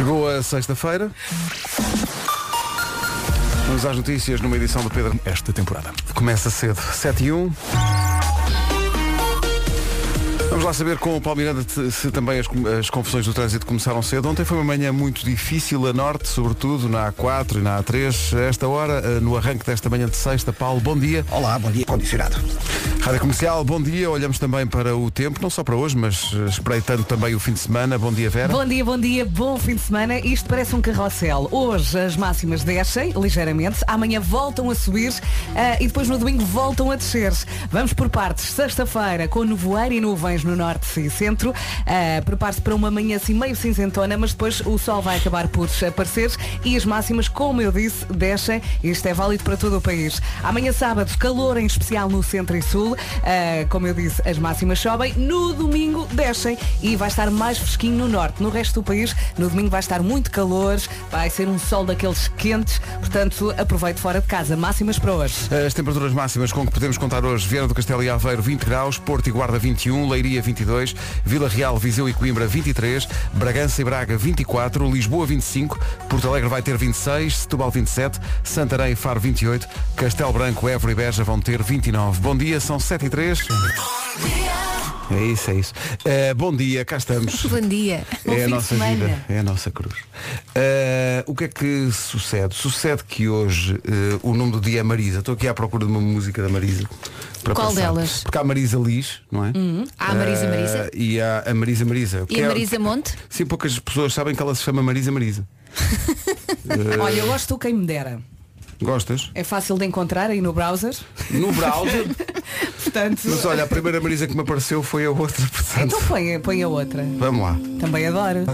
Chegou a sexta-feira. Vamos às notícias numa edição do Pedro esta temporada. Começa cedo, 7 e 1. Vamos lá saber com o Paulo Miranda se, também as, as, confusões do trânsito começaram cedo. Ontem foi uma manhã muito difícil a norte, sobretudo na A4 e na A3. A esta hora, eh, no arranque desta manhã de sexta, Paulo, bom dia. Olá, bom dia, condicionado. Rádio Comercial, bom dia. Olhamos também para o tempo, não só para hoje, mas eh, espreitando também o fim de semana. Bom dia, Vera. Bom dia, bom dia, bom fim de semana. Isto parece um carrossel. Hoje as máximas descem ligeiramente, amanhã voltam a subir uh, e depois no domingo voltam a descer. Vamos por partes. Sexta-feira, com nevoeiro e nuvens no norte e centro. Uh, Prepare-se para uma manhã assim meio cinzentona, mas depois o sol vai acabar por aparecer e as máximas, como eu disse, descem. Isto é válido para todo o país. Amanhã sábado, calor em especial no centro e sul. Uh, como eu disse, as máximas sobem. No domingo descem e vai estar mais fresquinho no norte. No resto do país, no domingo vai estar muito calor, vai ser um sol daqueles quentes, portanto aproveite fora de casa. Máximas para hoje. As temperaturas máximas com que podemos contar hoje, Viana do Castelo e Aveiro 20 graus, Porto e Guarda 21, Leiria 22, Vila Real, Viseu e Coimbra 23, Bragança e Braga 24, Lisboa 25, Porto Alegre vai ter 26, Setúbal 27, Santarém e Faro 28, Castelo Branco, Évora e Beja vão ter 29. Bom dia, são 7 e 3. É isso, é isso. Uh, bom dia, cá estamos. bom dia. É a nossa vida, é a nossa cruz. Uh, o que é que sucede? Sucede que hoje uh, o nome do dia é Marisa. Estou aqui à procura de uma música da Marisa. Qual passar. delas? Porque há Marisa Liz, não é? Uhum. Há a Marisa Marisa. E há a Marisa Marisa. E a Marisa é, Monte? Sim, poucas pessoas sabem que ela se chama Marisa Marisa. Olha, eu gosto quem me dera. Gostas? É fácil de encontrar aí no browser. No browser? portanto... Mas olha, a primeira Marisa que me apareceu foi a outra. Portanto... Então põe, põe a outra. Vamos lá. Também adoro.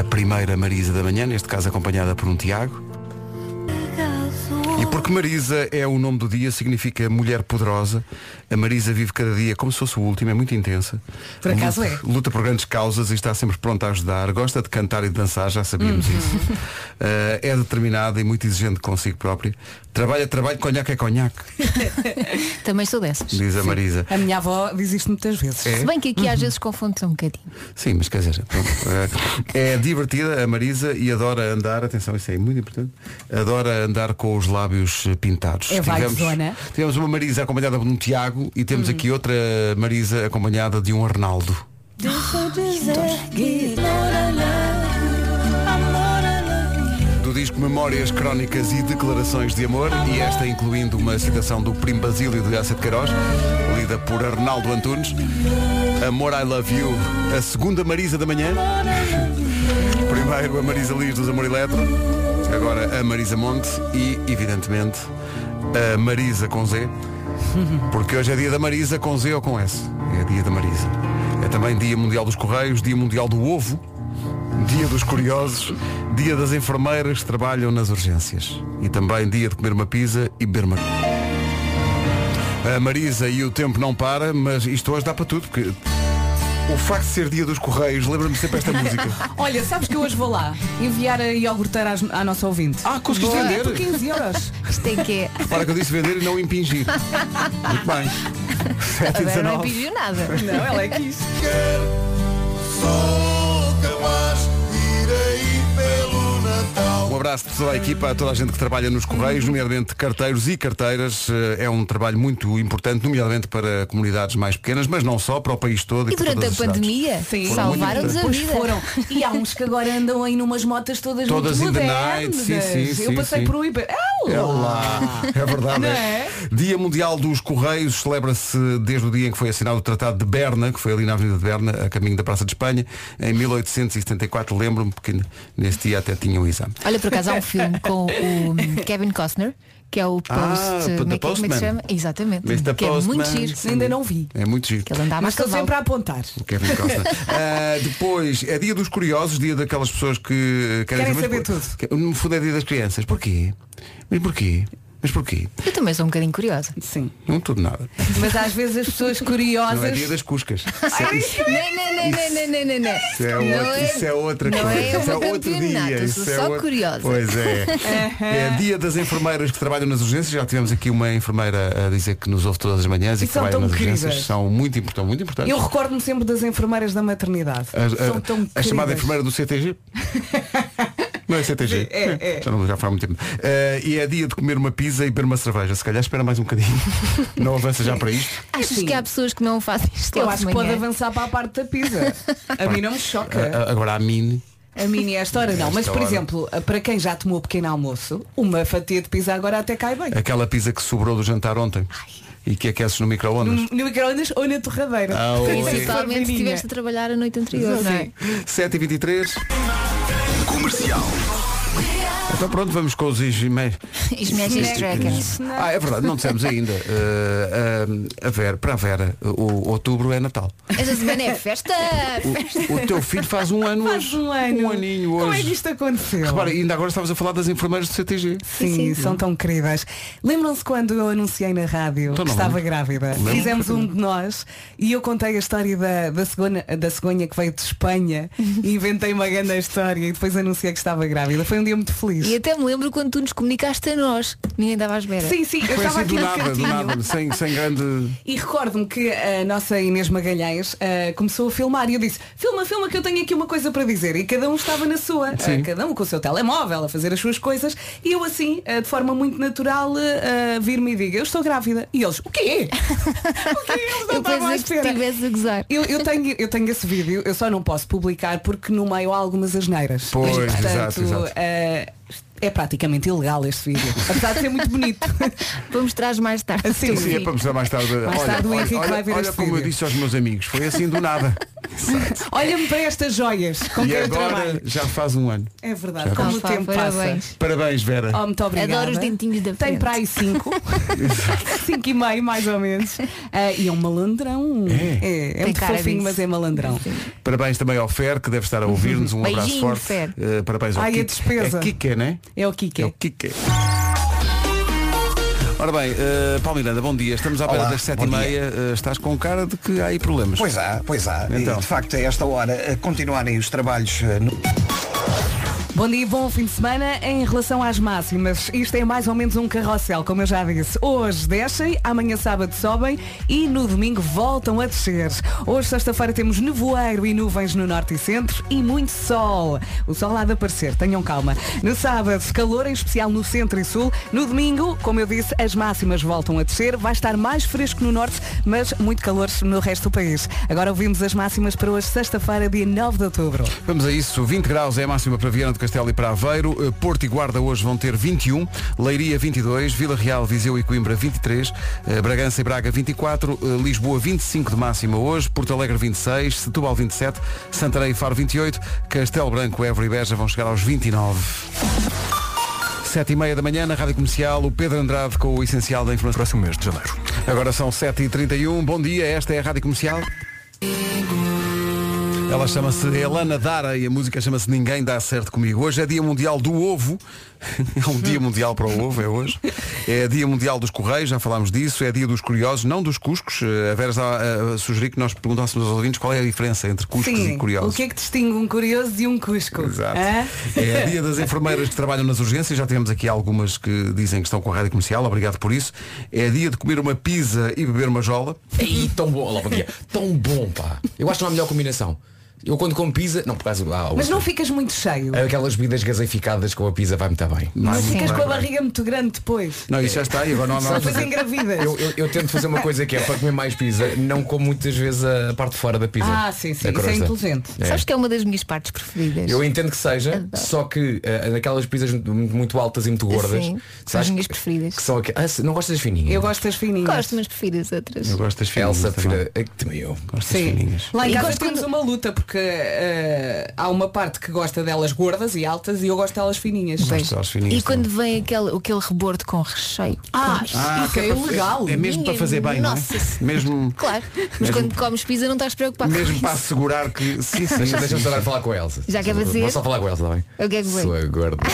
A primeira Marisa da manhã, neste caso acompanhada por um Tiago. Marisa é o nome do dia, significa mulher poderosa. A Marisa vive cada dia como se fosse o último, é muito intensa. Por acaso luta, é. Luta por grandes causas e está sempre pronta a ajudar. Gosta de cantar e de dançar, já sabíamos Uhum. isso. Uh, é determinada e muito exigente consigo própria. Trabalha, trabalho, conhaque é conhaque, Também sou dessas. diz a Marisa. A minha avó diz isto muitas vezes. É? Se bem que aqui às vezes confunde-se um bocadinho. Sim, mas quer dizer, pronto, é, é divertida a Marisa e adora andar, atenção, isso é muito importante, adora andar com os lábios pintados. É vibezona. tivemos uma Marisa acompanhada de um Tiago e temos aqui outra Marisa acompanhada de um Arnaldo. Do disco Memórias, Crónicas e Declarações de Amor e esta incluindo uma citação do Primo Basílio de Gácia de Queiroz, lida por Arnaldo Antunes. Amor I Love You, a segunda Marisa da manhã. Primeiro a Marisa Liz dos Amor Eletro, agora a Marisa Monte e, evidentemente, a Marisa com Z, porque hoje é dia da Marisa com Z ou com S. É dia da Marisa. É também dia mundial dos Correios, dia mundial do ovo, dia dos curiosos, dia das enfermeiras que trabalham nas urgências. E também dia de comer uma pizza e beber uma. A Marisa e o tempo não para, mas isto hoje dá para tudo, porque o facto de ser dia dos Correios lembra-me sempre esta música. Olha, sabes que eu hoje vou lá enviar a iogurteira às- à nossa ouvinte. Ah, conseguiste Boa. vender? Por 15 euros. Isto é que é. Para que eu disse vender e não impingir. Muito bem. 7 e Agora não 19. impediu nada. Não, ela é que isso. Abraço de toda a equipa, a toda a gente que trabalha nos Correios, nomeadamente carteiros e carteiras. Eh, É um trabalho muito importante, nomeadamente para comunidades mais pequenas, mas não só, para o país todo e, E durante todas a pandemia salvaram-nos a Pois vida. foram. E há uns que agora andam aí numas motas todas, Todas muito modernas. night, sim, sim, eu sim, passei sim. por um hiper. É lá, é verdade. É. é? Dia Mundial dos Correios celebra-se desde o dia em que foi assinado o Tratado de Berna, que foi ali na Avenida de Berna, a caminho da Praça de Espanha, em 1874. Lembro-me porque nesse dia até tinha um exame. Olha, por acaso há um filme com o Kevin Costner, que é o Post. Ah, como, é, que- como é que se chama? Exatamente. Mr. Que é muito giro. Ainda não vi. É muito giro. Que ele andava Mas estou sempre a apontar. O Kevin Costa. Ah, depois, é dia dos curiosos, dia daquelas pessoas que querem, Querem mas saber por- tudo. No fundo é dia das crianças. Porquê? Mas porquê? Mas porquê? Eu também sou um bocadinho curiosa. Sim. Não tudo nada. Mas às vezes as pessoas Não é curiosas. dia das cuscas. Não, não, não, não, não, não, não. Isso é, Não outro- isso é outra não coisa. é isso é outro dia. eu Isso sou é só outro- curiosa. Pois é. é dia das enfermeiras que trabalham nas urgências. Já tivemos aqui uma enfermeira a dizer que nos ouve todas as manhãs e, E que trabalha nas urgências. queridas. São muito importantes. Muito importantes. Eu recordo-me sempre das enfermeiras da maternidade. A, a- São tão a chamada queridas. enfermeira do CTG. Não é CTG? É, é. Já, não, já faz muito tempo. Eh, e é dia de comer uma pizza e beber uma cerveja. Se calhar espera mais um bocadinho. Não avança já para isto. Achas Sim. que há pessoas que não fazem isto Eu acho que pode avançar para a parte da pizza. A mim não me choca. A- a- Agora a mini. A mini esta hora não. Mas, Esta por exemplo, para quem já tomou pequeno almoço, uma fatia de pizza agora até cai bem. Aquela pizza que sobrou do jantar ontem. E que aqueces no micro-ondas. No, no micro-ondas ou na torradeira. Ah, Principalmente se estiveste a trabalhar a noite anterior, não é? 7h23. Comercial. Então pronto, vamos com os e-mails. Smash Dragons. Ah, é verdade, não dissemos ainda. Eh, eh, a Vera, para a Vera, o outubro é Natal. Esta semana é festa. O, o teu filho faz um ano Faz hoje. um ano. Um aninho hoje. Como é que isto aconteceu? Repara, ainda agora estavas a falar das enfermeiras do CTG. Sim, Sim, sim. são tão queridas. Lembram-se quando eu anunciei na rádio Então que não estava lembro. grávida? Lembro Fizemos um de nós e eu contei a história da, da, cegonha, da cegonha que veio de Espanha e inventei uma grande história e depois anunciei que estava grávida. Foi um dia muito feliz. E até me lembro quando tu nos comunicaste a nós. Ninguém estava à espera. Sim, sim, eu Foi estava assim do aqui no nada, do nada, sem, sem grande. E recordo-me que a nossa Inês Magalhães ah, começou a filmar e eu disse, filma, filma que eu tenho aqui uma coisa para dizer. E cada um estava na sua, Sim. cada um com o seu telemóvel a fazer as suas coisas. E eu assim, ah, de forma muito natural, vir-me e digo, eu estou grávida. E eles, o quê? o quê? Eles não Eu estavam à que espera. estivesse a gozar. Eu, eu tenho, eu tenho esse vídeo, eu só não posso publicar porque no meio há algumas asneiras. Pois, E, portanto, exato, exato. É praticamente ilegal este vídeo. Apesar de ser muito bonito. Para mostrar mais tarde. Sim, Sim, é para mostrar mais tarde. Mais olha, tarde o olha, Henrique olha, vai ver olha este como eu vídeo. disse aos meus amigos, foi assim do nada. Olha-me para estas joias com e agora trabalho. já faz um ano. É verdade, Já como o tempo parabéns. passa. Parabéns, Vera. Oh, muito obrigada. Adoro os dentinhos da Tem frente. para aí cinco. cinco e meio, mais ou menos. Ah, e é um malandrão. É? É, é Tem muito fofinho, disso. mas é malandrão. Parabéns também ao Fer, que deve estar a ouvir-nos. Um abraço Beijinho, forte. Fer. Eh, parabéns ao Ai, a Kike. despesa. É Kike, né? É o Kike. É o Kike. Ora bem, eh, Paulo Miranda, bom dia. Estamos à beira das sete e meia. Eh, estás com cara de que há aí problemas. Pois há, pois há. Então. E, de facto, a esta hora, a continuarem os trabalhos eh, no... Bom dia, bom fim de semana. Em relação às máximas, isto é mais ou menos um carrossel, como eu já disse. Hoje descem, amanhã sábado sobem e no domingo voltam a descer. Hoje, sexta-feira, temos nevoeiro e nuvens no norte e centro e muito sol. O sol há de aparecer, tenham calma. No sábado, calor, em especial no centro e sul. No domingo, como eu disse, as máximas voltam a descer. Vai estar mais fresco no norte, mas muito calor no resto do país. Agora ouvimos as máximas para hoje, sexta-feira, dia 9 de outubro. Vamos a isso. 20 graus é a máxima para Viana do Castelo e para Aveiro. Eh, Porto e Guarda hoje vão ter 21. Leiria 22. Vila Real, Viseu e Coimbra 23. Eh, Bragança e Braga 24. Eh, Lisboa 25 de máxima hoje. Porto Alegre 26. Setúbal 27. Santarém e Faro 28. Castelo Branco, Évora e Beja vão chegar aos 29. Sete e meia da manhã na Rádio Comercial, o Pedro Andrade com o essencial da informação. próximo mês de janeiro. Agora são 7h31, bom dia, esta é a Rádio Comercial. Ela chama-se Elana Dara e a música chama-se Ninguém Dá Certo Comigo. Hoje é Dia Mundial do Ovo. É um dia mundial para o ovo, é hoje. É Dia Mundial dos Correios, já falámos disso. É Dia dos Curiosos, não dos Cuscos. A Vera está a sugerir que nós perguntássemos aos ouvintes qual é a diferença entre Cuscos Sim, e Curiosos. o que é que distingue um curioso de um cusco? Exato. Hã? É dia das enfermeiras que trabalham nas urgências. Já tivemos aqui algumas que dizem que estão com a rádio comercial. Obrigado por isso. É dia de comer uma pizza e beber uma jola. Ei, tão bom, olá, bom dia. Tão bom, pá. Eu acho que não há melhor combinação. Eu quando como pizza, não, por causa ah, Mas não ficas muito cheio. aquelas bebidas gaseificadas com a pizza vai muito bem. Não muito ficas bem, com a bem. barriga muito grande depois. Não, isso já está e agora não há Depois fazer. engravidas. Eu, eu, eu tento fazer uma coisa que é para comer mais pizza, não como muitas vezes a parte de fora da pizza. Ah, sim, sim, isso é inteligente. É. Sabes que é uma das minhas partes preferidas. Eu entendo que seja, só que eh, naquelas pizzas muito, muito altas e muito gordas. Sim, são as minhas que- preferidas. Que são aqu- ah, não gostas das fininhas? Eu gosto das fininhas. Gosto, mas prefiro as outras. Eu gosto das fininhas. Elsa, também. eh, também eu. Gosto das fininhas. Lá em E casa temos uma luta, porque que eh, há uma parte que gosta delas gordas e altas e eu gosto delas fininhas. Pois. delas fininhas E quando vem aquele, aquele rebordo com recheio. Ah, Ah, isso é ilegal. É mesmo para fazer bem, não é? Nossa. Mesmo, Claro. Mas Mesmo- quando comes pizza não estás preocupado com mesmo isso. para assegurar que. Sim, sim. Deixa- Deixa-me só falar com a Elsa. Já quer fazer? Vou só falar com a Elsa, está bem? O que é que vem? Sua gorda.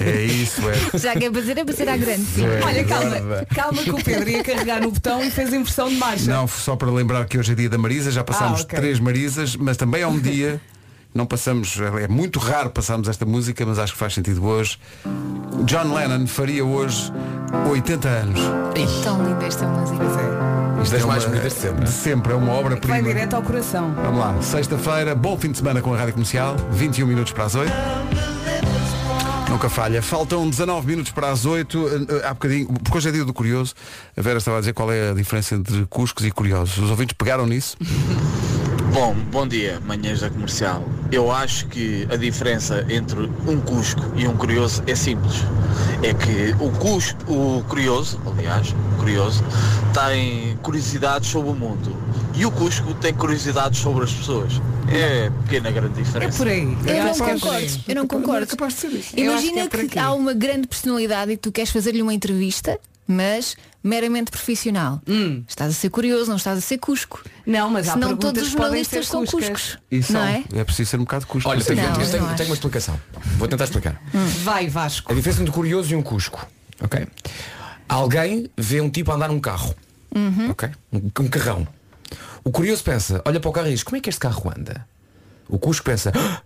É isso, é. Já quer fazer é para ser à grande. Sim. Olha, calma, calma que o Pedro ia carregar no botão e fez inversão de marcha. Não, só para lembrar que hoje é dia da Marisa, já passámos Ah, ok. três Marisas, mas também há um dia, não passamos, é muito raro passarmos esta música, mas acho que faz sentido hoje. John Lennon faria hoje 80 anos. É tão linda esta música. Isto Das é mais bonitas de sempre, De é? sempre, é uma Vai obra-prima. direto ao coração. Vamos lá, sexta-feira, bom fim de semana com a Rádio Comercial, 21 minutos para as 8. Nunca falha. Faltam 19 minutos para as 8. Eh, Há bocadinho, porque hoje é dia do curioso, a Vera estava a dizer qual é a diferença entre cuscos e curiosos. Os ouvintes pegaram nisso? Bom, bom dia, manhãs da comercial. Eu acho que a diferença entre um cusco e um curioso é simples. É que o cusco, o curioso, aliás, o curioso, tem curiosidades sobre o mundo. E o cusco tem curiosidades sobre as pessoas. É pequena grande É diferença. por aí. Eu não acho que é concordo. Eu não concordo. capaz de ser isso. Eu acho Imagina que é que, há uma grande personalidade e tu queres fazer-lhe uma entrevista, mas meramente profissional. Hum. Estás a ser curioso, não estás a ser cusco. Não, mas há Senão perguntas todos os jornalistas são cuscas. cuscos. E são. Não é? É preciso ser um bocado cusco. Olha, tenho, Não, eu eu tenho, não tenho uma explicação. Vou tentar explicar. Vai, Vasco. A diferença entre um curioso e um cusco. Ok? Alguém vê um tipo andar num carro. Ok? Um, um carrão. O curioso pensa, olha para o carro e diz, como é que este carro anda? O cusco pensa, "Ah,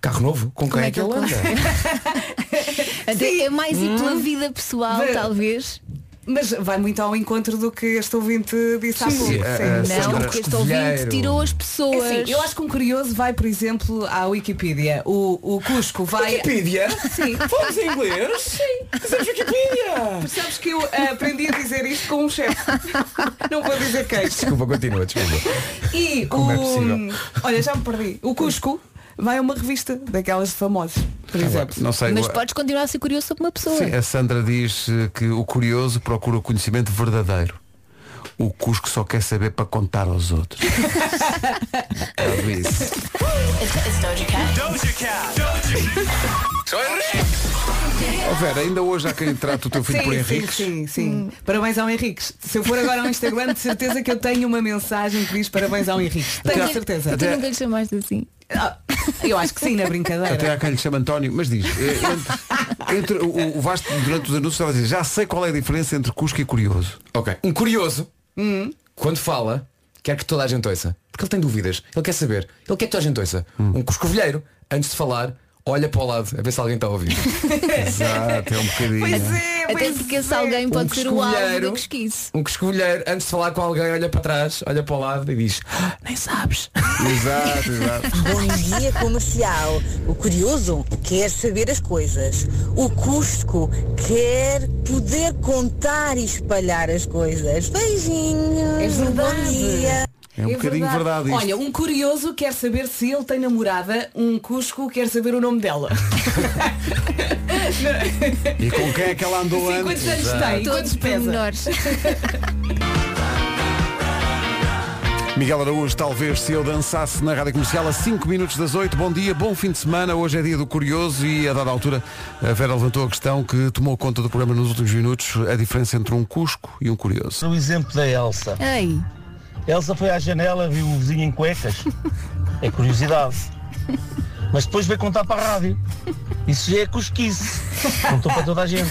carro novo? Com quem Como é, é que ele anda? Até é mais ir pela vida pessoal, Vê- talvez. Mas vai muito ao encontro do que este ouvinte disse há pouco. Sim, Sim. é, é, Não, porque este ouvinte tirou as É pessoas. assim, eu acho que um curioso vai, por exemplo, à Wikipedia. O, o Cusco vai. Wikipedia? Sim. Falamos em inglês? Sim. Sabes Wikipedia? Percebes que eu aprendi a dizer isto com um chefe. Não vou dizer quem. Desculpa, continua, desculpa. E Como é o. possível? olha, já me perdi. O Cusco vai a uma revista daquelas de famosos, por exemplo. Não sei. Mas podes continuar a ser curioso sobre uma pessoa. Sim, a Sandra diz eh, que o curioso procura o conhecimento verdadeiro. O Cusco só quer saber para contar aos outros. É isso. Oh, Vera, ainda hoje há quem trate o teu filho por Sim, sim, sim, sim. Parabéns ao Henriques. Se eu for agora ao Instagram, de certeza que eu tenho uma mensagem que diz parabéns ao Henriques. Tenho Até- certeza. Tu nunca lhe chamaste assim. Ah, Eu acho que sim, na brincadeira. Até há quem lhe chama António, mas diz, eh, entre, entre o, o Vasco durante os anúncios estava a dizer, já sei qual é a diferença entre Cusco e Curioso. Ok. Um curioso, quando fala, quer que toda a gente ouça. Porque ele tem dúvidas. Ele quer saber. Ele quer que toda a gente ouça. Um cuscovilheiro, antes de falar, olha para o lado, a ver se alguém está a ouvir. Exato, é um bocadinho. Pois é, Até pois porque esse é. alguém pode Um ser o alvo do pesquise. Um cuscovilheiro, antes de falar com alguém, olha para trás, olha para o lado e diz, "Ah, nem sabes. Exato, exato. Bom dia comercial. O curioso quer saber as coisas. O cusco quer poder contar e espalhar as coisas. Beijinhos. É verdade. Bom dia. É um bocadinho verdade isto. Olha, um curioso quer saber se ele tem namorada, um Cusco quer saber o nome dela. E com quem é que ela andou Sim, antes? quantos anos tem? Todos menores. Miguel Araújo, talvez se eu dançasse na rádio comercial a 5 minutos das 8. Bom dia, bom fim de semana. Hoje é dia do curioso e a dada altura a Vera levantou a questão que tomou conta do programa nos últimos minutos, a diferença entre um cusco e um curioso. O exemplo da Elsa. Ei, Elsa foi à janela, viu o vizinho em cuecas. É curiosidade. Mas depois veio contar para a rádio. Isso já é cosquice. Contou para toda a gente.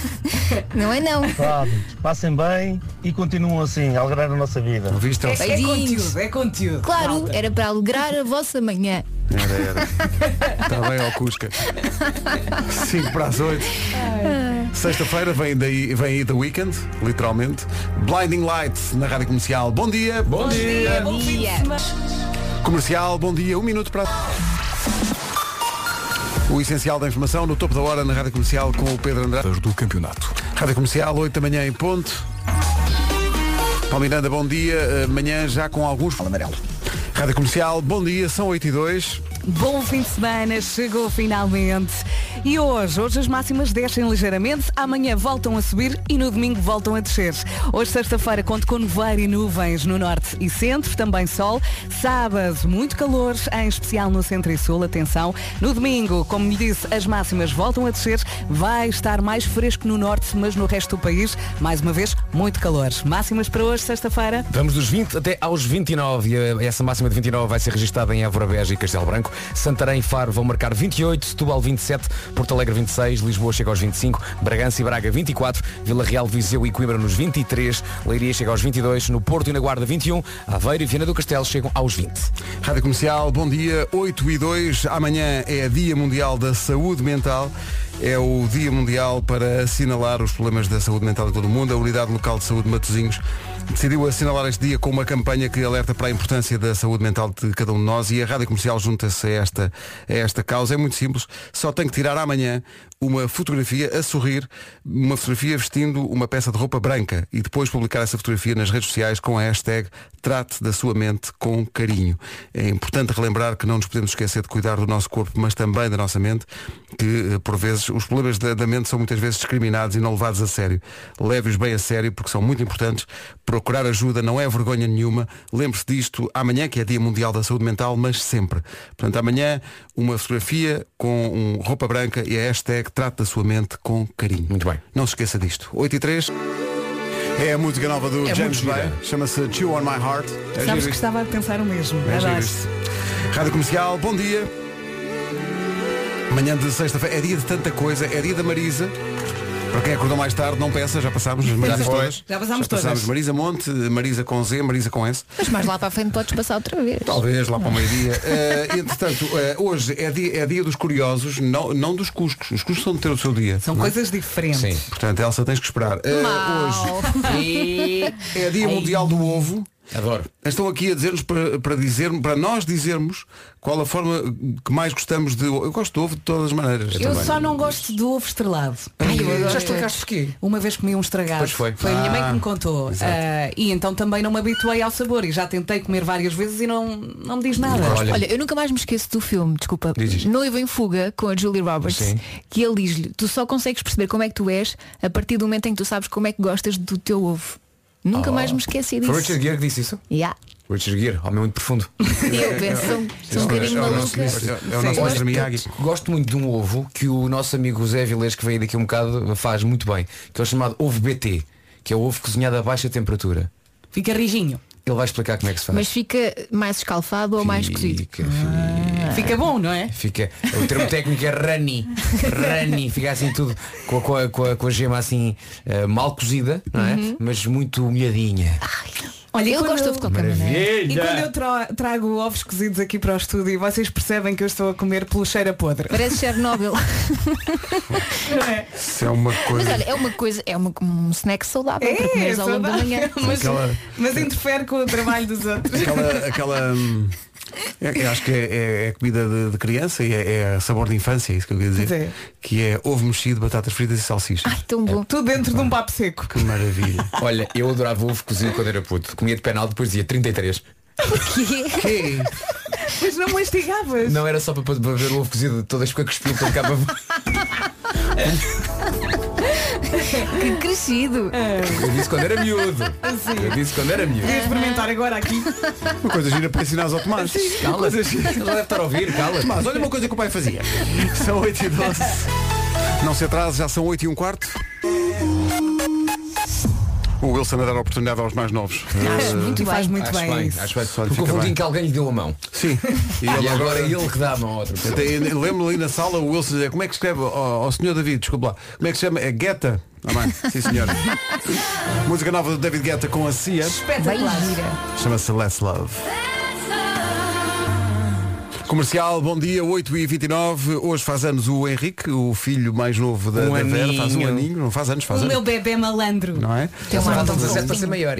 não é não. Sabe? Passem bem e continuam assim, a alegrar a nossa vida. Ouviste, Elsa? É Beijinhos. conteúdo, é conteúdo. Claro, Malta. era para alegrar a vossa manhã. Era, era. Está bem, ó Cusca. 5 para as 8. Sexta-feira vem, daí, vem aí The Weekend, literalmente. Blinding Lights na rádio comercial. Bom dia. Bom dia! Bom de dia. semana. Comercial, bom dia. Um minuto para. O essencial da informação no topo da hora na rádio comercial com o Pedro Andrade. do campeonato. Rádio comercial, 8 da manhã em ponto. Paulo Miranda, bom dia. Amanhã já com alguns. Amarelo. Rádio comercial, bom dia. São 8 e 2. Bom fim de semana, chegou finalmente. E hoje, hoje as máximas descem ligeiramente, amanhã voltam a subir e no domingo voltam a descer. Hoje, sexta-feira, conto com nevoeiro e nuvens no norte e centro, também sol. Sábado, muito calor, em especial no centro e sul, atenção. No domingo, como lhe disse, as máximas voltam a descer, vai estar mais fresco no norte, mas no resto do país, mais uma vez, muito calor. Máximas para hoje, sexta-feira. Vamos dos 20 até aos 29 e eh, essa máxima de 29 vai ser registada em Évora Beja e Castelo Branco. Santarém e Faro vão marcar 28, Setúbal 27, Porto Alegre 26, Lisboa chega aos 25, Bragança e Braga 24, Vila Real, Viseu e Coimbra nos 23, Leiria chega aos 22, no Porto e na Guarda 21, Aveiro e Viana do Castelo chegam aos 20. Rádio Comercial, bom dia, 8 e 2. Amanhã é Dia Mundial da Saúde Mental. É o Dia Mundial para assinalar os problemas da saúde mental em todo o mundo. A Unidade Local de Saúde de Matosinhos decidiu assinalar este dia com uma campanha que alerta para a importância da saúde mental de cada um de nós e a Rádio Comercial junta-se a esta, a esta causa. É muito simples, só tem que tirar amanhã uma fotografia a sorrir, uma fotografia vestindo uma peça de roupa branca e depois publicar essa fotografia nas redes sociais com a hashtag Trate da sua mente com carinho. É importante relembrar que não nos podemos esquecer de cuidar do nosso corpo, mas também da nossa mente, que eh, por vezes os problemas da, mente são muitas vezes discriminados e não levados a sério. Leve-os bem a sério porque são muito importantes. Procurar ajuda não é vergonha nenhuma. Lembre-se disto amanhã, que é Dia Mundial da Saúde Mental, mas sempre. Portanto, amanhã uma fotografia com um roupa branca e a hashtag Trate da sua mente com carinho. Muito bem. Não se esqueça disto. 8 e 3. É a música nova do É James Bay. Chama-se Chew on My Heart. É Sabes giro que estava a pensar o mesmo. É. Rádio Comercial, bom dia. Manhã de sexta-feira, é dia de tanta coisa, é dia da Marisa. Para quem acordou mais tarde, não peça, já passámos as Marisas foi. todas. Já passámos todas. passámos Marisa Monte, Marisa com Z, Marisa com S. Mas mais lá para a frente podes passar outra vez. Talvez lá para o meio-dia. Eh, entretanto, eh, hoje é dia, é dia dos curiosos, não, não dos cuscos. Os cuscos são de ter o seu dia. São não é? coisas diferentes. Sim. Portanto, Elsa, tens que esperar. Eh, hoje é dia mundial do ovo. Adoro. Estão aqui a dizer-nos para, para, dizer, para nós dizermos qual a forma que mais gostamos de ovo. Eu gosto de ovo de todas as maneiras. Eu também. só não gosto do ovo estrelado. Ai, eu. Já explicaste porquê? Uma vez comi um estragado. Pois foi. a minha mãe que Ah, me contou. exato. Ah, e então também não me habituei ao sabor. E já tentei comer várias vezes e não, não me diz nada. Olha, Olha, eu nunca mais me esqueço do filme, desculpa, Dizes. Noivo em Fuga, com a Julie Roberts, Sim. que ele diz-lhe, tu só consegues perceber como é que tu és a partir do momento em que tu sabes como é que gostas do teu ovo. Nunca mais me esqueci disso. Foi o Richard Gere que disse isso? Yeah. O Richard Gere, homem muito profundo. E eu penso, sou, sou um bocadinho É o nosso, maluca. é o nosso. Miyagi. Gosto muito de um ovo que o nosso amigo Zé Vilés, que veio daqui um bocado, faz muito bem, que é o chamado ovo BT, que é o ovo cozinhado a baixa temperatura. Fica rijinho. Ele vai explicar como é que se faz. Mas fica mais escalfado ou mais cozido? Fica, fica, Fica bom, não é? fica- O termo técnico é runny. Runny. Fica assim tudo com a, com a, com a, com a gema assim eh, mal cozida, não é? Mas muito molhadinha. Olha, Eu gosto de qualquer maneira. E quando eu tra- trago ovos cozidos aqui para o estúdio, vocês percebem que eu estou a comer pelo cheiro a podre. Parece Chernobyl. Não é? Isso é uma Mas coisa. olha, é uma coisa, é uma, um snack saudável para É, comeres ao longo da manhã. Mas, Aquela- mas interfere com o trabalho dos outros. Aquela. aquela hum, eu acho que é, é- é comida de, de criança e é, é sabor de infância, é isso que eu queria dizer. Sim. Que é ovo mexido, batatas fritas e salsichas. Ai, tão bom. Tudo dentro de um papo seco. Que maravilha. Olha, eu adorava ovo cozido quando era puto. Comia de penal, depois dizia 33. Que? Mas não mastigavas. Não era só para, para ver o ovo cozido todas com a cuspir para ficava Que crescido. Eu disse quando era miúdo. Eu disse quando era miúdo. Queria experimentar agora aqui. Uma coisa gira para ensinar aos Tomás. Cala. Ele deve estar a ouvir, cala. Mas olha uma coisa que o pai fazia. São 8 e 12. Não se atrase, já são 8 e um quarto. O Wilson a dar a oportunidade aos mais novos. Acho muito E faz bem. muito Acho bem, bem, acho bem. Porque houve um bem. dia em que alguém lhe deu a mão. Sim. E E ele agora agora. ele que dá a mão a outra pessoa. Até Lembro-me ali na sala o Wilson dizer como é que escreve ao, senhor David, desculpa lá, como é que se chama? É Guetta? Ah, bem, sim senhor. Música nova do David Guetta com a Cia. Bem Espetacular. Chama-se Less Love. Comercial, bom dia, 8h29. Hoje faz anos o Henrique, o filho mais novo da, Um da Vera. aninho. Faz um aninho, não faz anos, faz O anos. meu bebê malandro. Não é? Tem uma Faltam alta 17 para ser maior.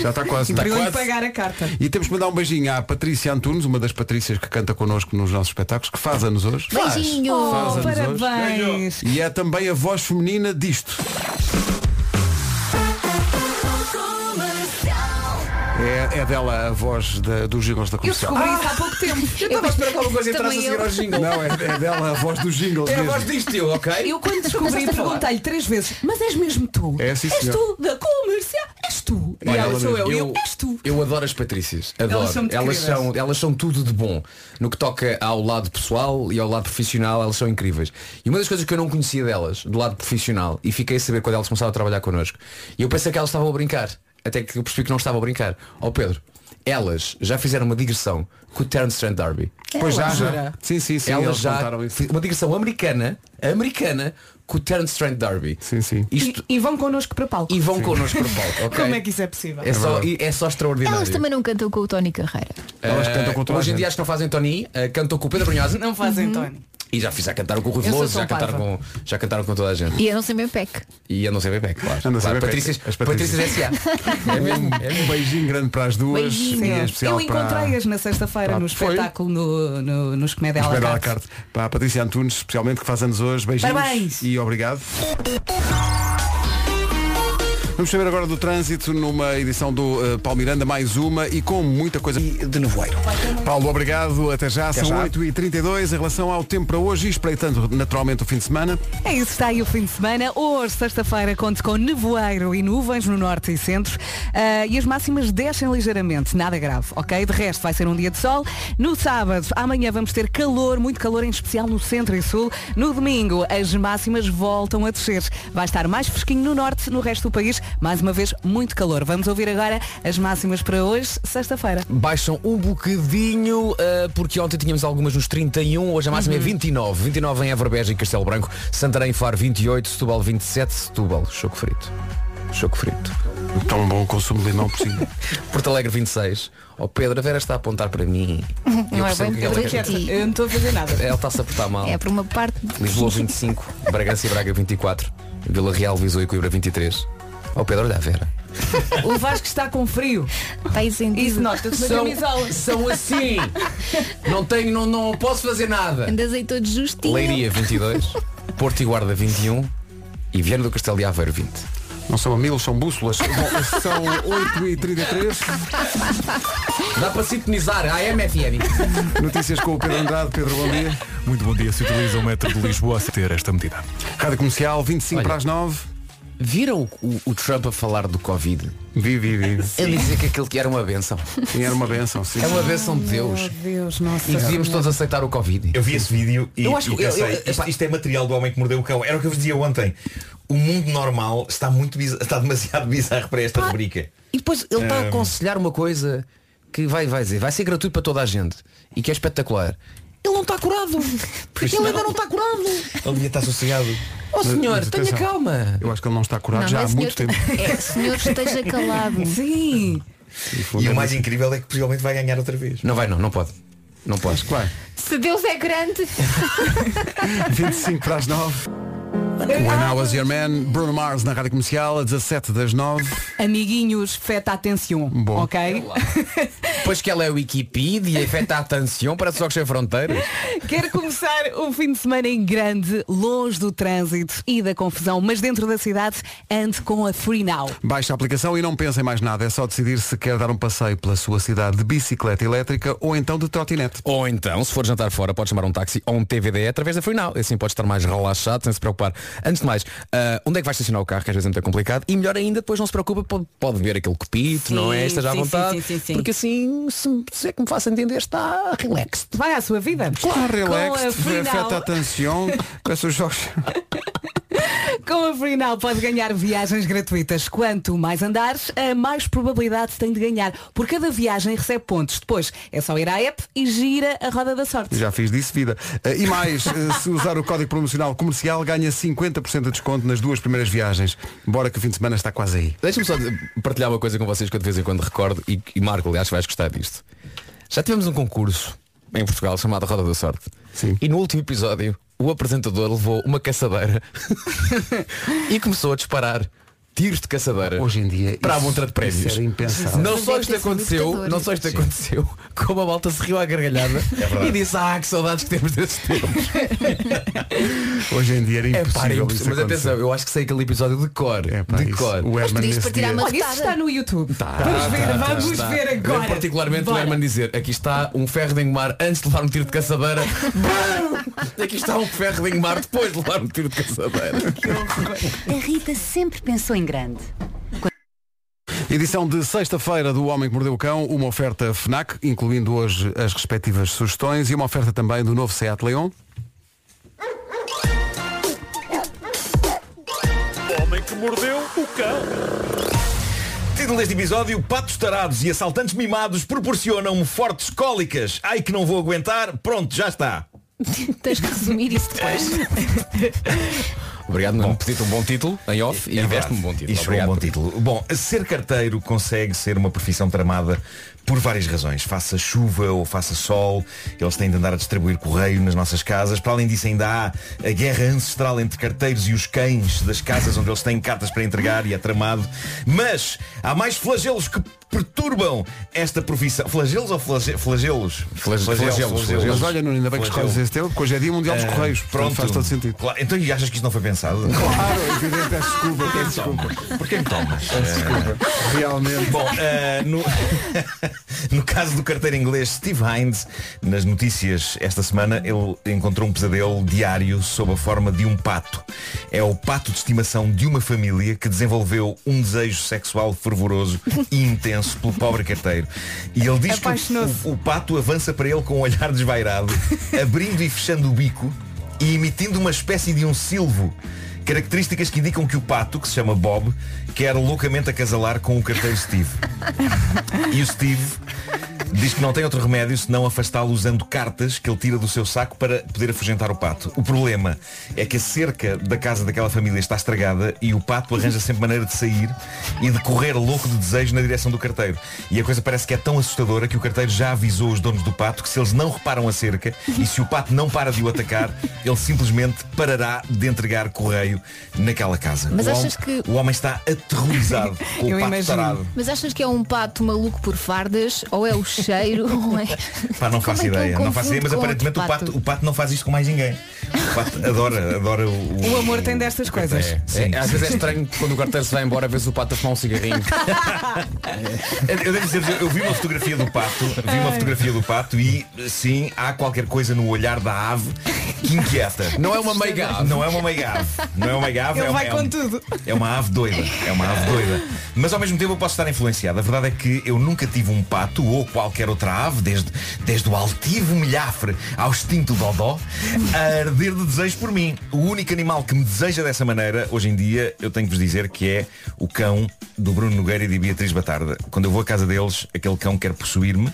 Já está quase. Está Para eu lhe quase. pagar a carta. E temos que mandar um beijinho à Patrícia Antunes, uma das Patrícias que canta connosco nos nossos espetáculos, que faz anos hoje. Beijinho. Faz Oh, anos hoje. parabéns. E é também a voz feminina disto. É, é dela a voz da- dos jingles da Eu comercial. descobri isso há pouco tempo. Eu estava a esperar que alguma coisa entrasse a seguir eu. ao jingle. Não, é, é dela a voz dos jingles É a mesmo. voz disto, eu, ok? Eu quando descobri perguntei-lhe três vezes, mas és mesmo tu? É, sim, és tu da comercial? És tu? E Olha, ela sou eu, eu, eu, és tu. eu adoro as Patrícias. Adoro. Elas são elas, são, elas são tudo de bom. No que toca ao lado pessoal e ao lado profissional, elas são incríveis. E uma das coisas que eu não conhecia delas, do lado profissional, e fiquei a saber quando elas começaram a trabalhar connosco, e eu pensei que elas estavam a brincar. Até que eu percebi que não estavam a brincar. Ó Pedro, elas já fizeram uma digressão com o Terence Trent D'Arby. Pois já, já. Sim, sim, sim. elas já uma digressão americana, americana, com o Terence Trent D'Arby. Sim, sim. Isto, E, e vão connosco para palco. e vão connosco para o palco, ok? Como é que isso é possível? É só, verdade. e é só extraordinário. Elas também não cantam com o Tony Carreira. Elas Eh, cantam com toda a Hoje em dia acho que não fazem Tony, eh, cantam com o Pedro Brunhosa Não fazem, Tony. E já, fiz- já cantaram com o Rui Veloso, já cantaram, com, já cantaram com toda a gente. E eu não sei bem PEC. E andam sempre bem, claro. Andam claro. bem. Patrícias, As Patrícias. S.A. É mesmo, é Um mesmo. beijinho grande para as duas Beijinho. e em especial Eu para encontrei-as na sexta-feira para- no espetáculo no, no, nos Comédia à la Espera à carte. carte. Para a Patrícia Antunes, especialmente que faz anos hoje. Beijinhos Parabéns. e obrigado. Vamos saber agora do trânsito numa edição do uh, Paulo Miranda, mais uma e com muita coisa. E de nevoeiro. Paulo, obrigado. Até já. São já. 8h32 em relação ao tempo para hoje e espreitando naturalmente o fim de semana. É isso, está aí o fim de semana. Hoje, sexta-feira, conto com nevoeiro e nuvens no norte e centro. Ah, e as máximas descem ligeiramente, nada grave, ok? De resto, vai ser um dia de sol. No sábado, amanhã vamos ter calor, muito calor, em especial no centro e sul. No domingo, as máximas voltam a descer. Vai estar mais fresquinho no norte, no resto do país. Mais uma vez, muito calor. Vamos ouvir agora as máximas para hoje, sexta-feira. Baixam um bocadinho, eh, porque ontem tínhamos algumas nos 31, hoje a máxima Uhum. é 29. 29 em Évora Beja e Castelo Branco, Santarém Faro 28, Setúbal 27, Setúbal, choco frito. Choco frito. Tão bom consumo de limão possível. Porto Alegre 26. Ó Pedro, a Vera está a apontar para mim. Não é percebo bem que ela. Eu não estou a fazer nada. Ela está-se a portar mal. É por uma parte. Lisboa 25, Bragança e Braga 24, Vila Real, Viseu e Coimbra 23. Ó Pedro, olha a Vera. O Vasco está com frio. Está aí sentido. Isso na camisola. são assim. Não tenho, não, não posso fazer nada. Andas aí todo justinho. Leiria 22, Porto e Guarda 21 e Viana do Castelo de Aveiro 20. Não são amigos, são bússolas. Bom, são 8h33. Dá para sintonizar a MFM. Notícias com o Pedro Andrade. Pedro, bom dia. Muito bom dia. Se utiliza o metro de Lisboa a ter esta medida. Rádio Comercial, 25 Olha. para as 9. Viram o, o- Trump a falar do Covid? Vi, vi, vi. Ele dizer que aquilo que era uma benção. Sim, era uma benção. Sim. É uma benção de Deus. Meu Deus, nossa. E devíamos todos aceitar o Covid. Eu vi esse vídeo e, Eu acho que- eu- pensei, eu- isto, isto é material do homem que mordeu o cão. Era o que eu vos dizia ontem. O mundo normal está muito bizarro, está demasiado bizarro para esta rubrica. E depois ele está a aconselhar uma coisa que vai, vai dizer, vai ser gratuito para toda a gente e que é espetacular. Ele não está curado. Pois ele não. ainda não está curado. Ele devia estar sossegado. Oh senhor, mas tenha calma. Eu acho que ele não está curado Não, já há senhor, muito tempo. É, senhor, esteja calado. Sim. E o mais incrível é que possivelmente vai ganhar outra vez. Não vai não, não pode. Não pode. Claro. Se Deus é grande. 25 para as 9. When I Was Your Man, Bruno Mars na Rádio Comercial, a 17 das 9. Amiguinhos, feta atenção. Bom. Ok? Pois que ela é Wikipedia, afeta a atenção para os sem fronteiras. Quero começar o fim de semana em grande, longe do trânsito e da confusão, mas dentro da cidade, ande com a Free Now. Baixe a aplicação e não pense em mais nada. É só decidir se quer dar um passeio pela sua cidade de bicicleta elétrica ou então de trotinete. Ou então, se for jantar fora, pode chamar um táxi ou um TVD através da Freenow. Assim pode estar mais relaxado, sem se preocupar. Antes de mais, ah, onde é que vai estacionar o carro, que às vezes é muito complicado. E melhor ainda, depois não se preocupa, pode, pode ver aquele copito, não é? Esteja à vontade. sim, sim, sim. Porque assim, se, se é que me faço entender, está relaxed. Vai à sua vida. Está Com a relax, Free feta Now. atenção, peço os jogos. Com a Free Now pode ganhar viagens gratuitas. Quanto mais andares, a mais probabilidade tem de ganhar. Por cada viagem recebe pontos. Depois é só ir à app e gira a roda da sorte. Já fiz disso vida. Ah, E mais, ah, se usar o código promocional comercial, ganha 50% de desconto nas duas primeiras viagens. Bora que o fim de semana está quase aí. Deixa-me só partilhar uma coisa com vocês que eu de vez em quando recordo e, e Marco, aliás, vais gostar disto. Já tivemos um concurso em Portugal chamado Roda da Sorte. Sim. E no último episódio, o apresentador levou uma caçadeira e começou a disparar tiros de caçadeira Hoje em dia para a montra de era impensável. Não Mas só isto aconteceu, não só isto aconteceu, como a malta se riu à gargalhada verdade. e disse, ah, que saudades que temos desses tempos. Hoje em dia era É pá, impossível. isso impossível. Mas acontecer. atenção, eu acho que sei aquele episódio de cor. É, pá, de isso. cor. O Herman dia- mão. Olha, isso está no YouTube. Tá, vamos ver, tá, vamos tá, está. ver agora. Lembro particularmente Bora. o Herman dizer, aqui está um ferro de engomar antes de levar um tiro de caçadeira. Aqui está um ferro de engomar depois de levar um tiro de caçadeira. A Rita sempre pensou em grande. Edição de sexta-feira do Homem que Mordeu o Cão, uma oferta FNAC, incluindo hoje as respectivas sugestões e uma oferta também do novo Seat Leon. Título deste episódio, patos tarados e assaltantes mimados proporcionam-me fortes cólicas. Ai que não vou aguentar, pronto, já está. Tens que resumir isso depois. Obrigado, não pediste um bom título em off e É deste-me um bom título. Isto foi um bom título. Bom, ser carteiro consegue ser uma profissão tramada por várias razões. Faça chuva ou faça sol, eles têm de andar a distribuir correio nas nossas casas. Para além disso, ainda há a guerra ancestral entre carteiros e os cães das casas onde eles têm cartas para entregar e é tramado. Mas há mais flagelos que perturbam esta profissão. Flagelos ou flage- flagelos? Flage- flagelos, flagelos. Mas olha, Nuno, ainda bem que Flagelos. escolhes esse tema, porque hoje é dia mundial dos Ah, Correios. Pronto, faz todo sentido. Claro, Então e achas que isto não foi pensado? Claro, é evidente, peço desculpa, peço desculpa. Porquê me tomas? Realmente. Bom, eh, no, no caso do carteiro inglês Steve Hines, nas notícias esta semana, ele encontrou um pesadelo diário sob a forma de um pato. É o pato de estimação de uma família que desenvolveu um desejo sexual fervoroso e intenso pelo pobre carteiro. E ele diz que Apaixonou-se. o, o pato avança para ele com um olhar desvairado, abrindo e fechando o bico e emitindo uma espécie de um silvo. Características que indicam que o pato, que se chama Bob, quer loucamente acasalar com o carteiro Steve. E o Steve diz que não tem outro remédio senão afastá-lo usando cartas que ele tira do seu saco para poder afugentar o pato. O problema é que a cerca da casa daquela família está estragada e o pato arranja sempre maneira de sair e de correr louco de desejo na direção do carteiro. E a coisa parece que é tão assustadora que o carteiro já avisou os donos do pato que se eles não reparam a cerca e se o pato não para de o atacar, ele simplesmente parará de entregar correio naquela casa. Mas o achas homem, que- o homem está aterrorizado com Eu o pato imagino. tarado. Mas achas que é um pato maluco por fardas? Ou é o cheiro? é... Pá, não faço Como é ele ideia, não faço ideia, mas aparentemente o pato, pato? o pato não faz isto com mais ninguém. O pato adora, adora o. O amor tem destas coisas. É, Sim. é, às vezes é estranho quando o carteiro se vai embora vês o pato a fumar um cigarrinho. Eu devo dizer, eu vi uma fotografia do pato, vi uma fotografia do pato e sim, há qualquer coisa no olhar da ave que inquieta. Não é uma meiga ave. Não é uma meiga ave. Não é uma meiga ave. Ele é uma, vai é com um- tudo. É uma ave doida. É uma ave doida. Mas ao mesmo tempo eu posso estar influenciado. A verdade é que eu nunca tive um pato ou qualquer outra ave, desde, desde o altivo milhafre ao extinto dodó, a arder de desejo por mim. O único animal que me deseja dessa maneira, hoje em dia, eu tenho que vos dizer que é o cão do Bruno Nogueira e de Beatriz Batarda. Quando eu vou à casa deles, aquele cão quer possuir-me.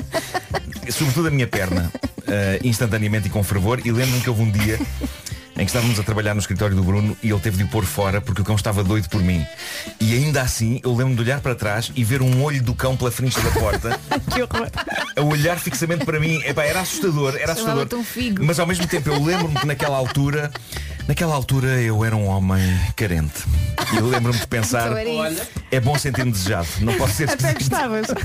Sobretudo a minha perna, eh, instantaneamente e com fervor. E lembro-me que houve um dia em que estávamos a trabalhar no escritório do Bruno e ele teve de o pôr fora porque o cão estava doido por mim. E ainda assim, eu lembro-me de olhar para trás e ver um olho do cão pela frente da porta Que horror. a olhar fixamente para mim. Epá, era assustador, era assustador. Um. Mas ao mesmo tempo eu lembro-me que naquela altura, naquela altura eu era um homem carente. E eu lembro-me de pensar, é bom sentir-me desejado. Não posso ser Até gostavas.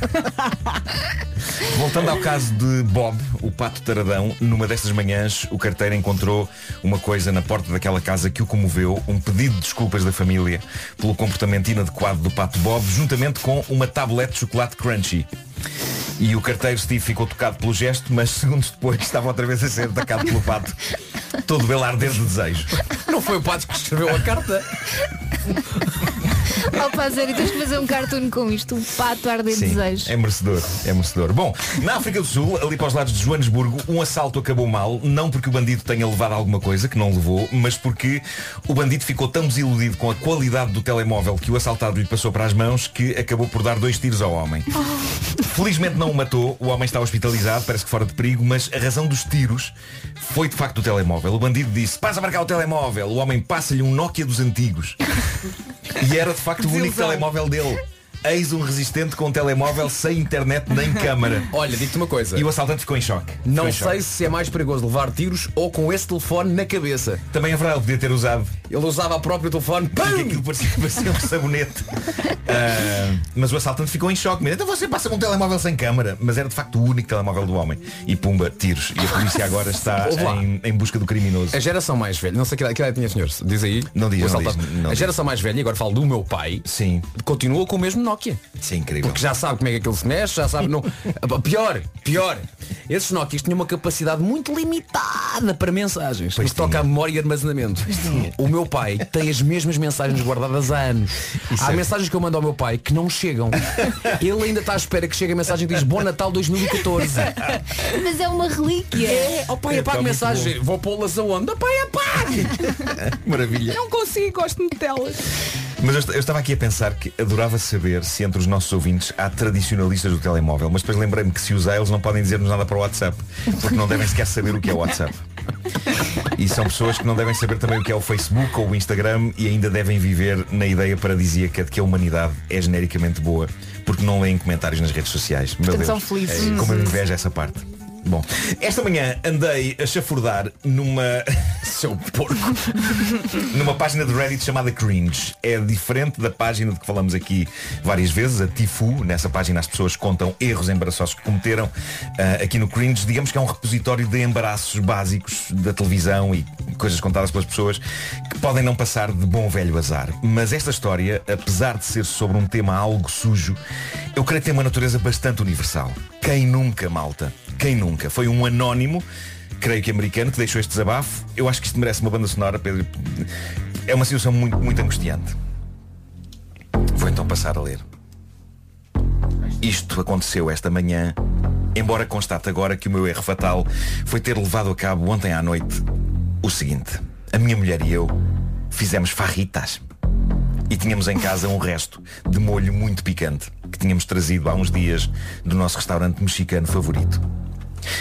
Voltando ao caso de Bob, o pato taradão, numa destas manhãs o carteiro encontrou uma coisa na porta daquela casa que o comoveu, um pedido de desculpas da família pelo comportamento inadequado do pato Bob, juntamente com uma tablete de chocolate crunchy. E o carteiro Steve ficou tocado pelo gesto, mas segundos depois estava outra vez a ser atacado pelo pato, todo ele a arder de desejo. Não foi o pato que escreveu a carta. Oh, pá, sério, tens que fazer um cartoon com isto. O pato arde de Sim, desejo. é merecedor, é merecedor. Bom, na África do Sul, ali para os lados de Joanesburgo, um assalto acabou mal, não porque o bandido tenha levado alguma coisa, que não levou, mas porque o bandido ficou tão desiludido com a qualidade do telemóvel que o assaltado lhe passou para as mãos que acabou por dar dois tiros ao homem. Felizmente não o matou, o homem está hospitalizado, parece que fora de perigo, mas a razão dos tiros foi de facto o telemóvel. O bandido disse, passa a marcar o telemóvel. O homem passa-lhe um Nokia dos antigos. E era de facto o único Desilusão. telemóvel dele. Eis um resistente com um telemóvel sem internet nem câmara. Olha, digo-te uma coisa. E o assaltante ficou em choque. Não em sei choque. se é mais perigoso levar tiros ou com esse telefone na cabeça. Também é verdade, ele podia ter usado. Ele usava o próprio telefone. Porque aquilo parecia, parecia um sabonete. Ah, mas o assaltante ficou em choque. Então você passa com um telemóvel sem câmara. Mas era de facto o único telemóvel do homem. E pumba, tiros. E a polícia agora está em, em busca do criminoso. A geração mais velha, não sei que idade- que idade tinha senhor, diz aí. Não diz, não diz, não A diz. geração mais velha, e agora falo do meu pai, Sim. continua com o mesmo Nokia. Sim, incrível. Porque já sabe como é que aquilo se mexe, já sabe não. Pior, pior. Esses Nokias tinham uma capacidade muito limitada para mensagens. Pois toca à memória e armazenamento. O meu pai tem as mesmas mensagens guardadas há anos. Isso há é- mensagens que eu mando ao meu pai que não chegam. Ele ainda está à espera que chegue a mensagem que diz Bom Natal 2014. Mas é uma relíquia. É, oh pai, É, apaga tá mensagem. Vou pô-las aonde? Oh, pai, apague! Maravilha. Não consigo, gosto muito delas. Mas eu, eu estava aqui a pensar que adorava saber se entre os nossos ouvintes há tradicionalistas do telemóvel. Mas depois lembrei-me que se usar eles não podem dizer-nos nada para o WhatsApp. Porque não devem sequer saber o que é o WhatsApp. E são pessoas que não devem saber também o que é o Facebook ou o Instagram e ainda devem viver na ideia paradisíaca de que a humanidade é genericamente boa porque não leem comentários nas redes sociais. Meu Portanto, Deus. são felizes. É, como eu invejo essa parte. Bom, esta manhã andei a chafurdar numa. Seu porco! numa página de Reddit chamada Cringe. É diferente da página de que falamos aqui várias vezes, a Tifu. Nessa página as pessoas contam erros embaraçosos que cometeram. Ah, aqui no Cringe, digamos que é um repositório de embaraços básicos da televisão e coisas contadas pelas pessoas que podem não passar de bom velho azar. Mas esta história, apesar de ser sobre um tema algo sujo, eu creio que tem uma natureza bastante universal. Quem nunca, malta? Quem nunca? Foi um anónimo creio que americano, que deixou este desabafo. Eu acho que isto merece uma banda sonora, Pedro. É uma situação muito, muito angustiante. Vou então passar a ler. Isto aconteceu esta manhã, embora constate agora que o meu erro fatal foi ter levado a cabo ontem à noite o seguinte. A minha mulher e eu fizemos farritas. E tínhamos em casa um resto de molho muito picante que tínhamos trazido há uns dias do nosso restaurante mexicano favorito.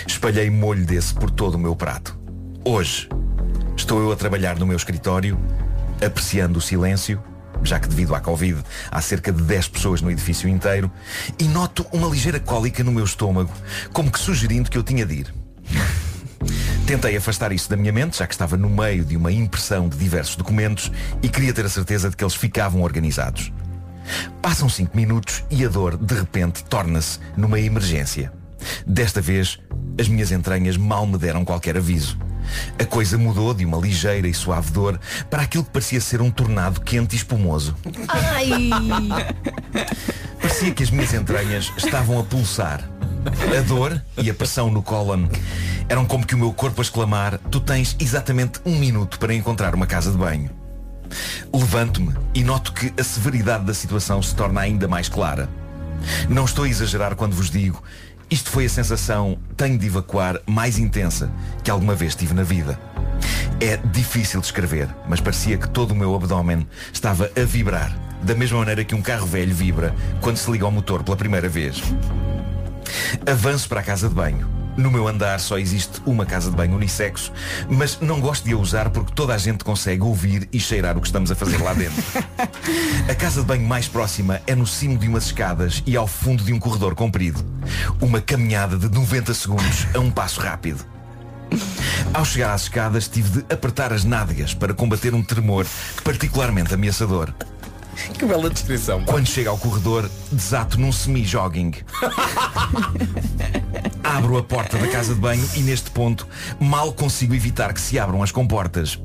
Espalhei molho desse por todo o meu prato. Hoje, estou eu a trabalhar no meu escritório, apreciando o silêncio, já que devido à Covid há cerca de 10 pessoas no edifício inteiro, e noto uma ligeira cólica no meu estômago, como que sugerindo que eu tinha de ir. Tentei afastar isso da minha mente, já que estava no meio de uma impressão de diversos documentos e queria ter a certeza de que eles ficavam organizados. Passam cinco minutos e a dor, de repente, torna-se numa emergência. Desta vez, as minhas entranhas mal me deram qualquer aviso. A coisa mudou de uma ligeira e suave dor para aquilo que parecia ser um tornado quente e espumoso. Ai! Parecia que as minhas entranhas estavam a pulsar. A dor e a pressão no cólon eram como que o meu corpo a exclamar Tu tens exatamente um minuto para encontrar uma casa de banho. Levanto-me e noto que a severidade da situação se torna ainda mais clara. Não estou a exagerar quando vos digo isto foi a sensação, tenho de evacuar, mais intensa que alguma vez tive na vida. É difícil de escrever, mas parecia que todo o meu abdômen estava a vibrar, da mesma maneira que um carro velho vibra quando se liga ao motor pela primeira vez. Avanço para a casa de banho. No meu andar só existe uma casa de banho unissexo, mas não gosto de a usar porque toda a gente consegue ouvir e cheirar o que estamos a fazer lá dentro. A casa de banho mais próxima é no cimo de umas escadas e ao fundo de um corredor comprido. Uma caminhada de 90 segundos a um passo rápido. Ao chegar às escadas tive de apertar as nádegas para combater um tremor particularmente ameaçador. Que bela descrição. Quando chego ao corredor, desato num semi-jogging. Abro a porta da casa de banho e neste ponto mal consigo evitar que se abram as comportas.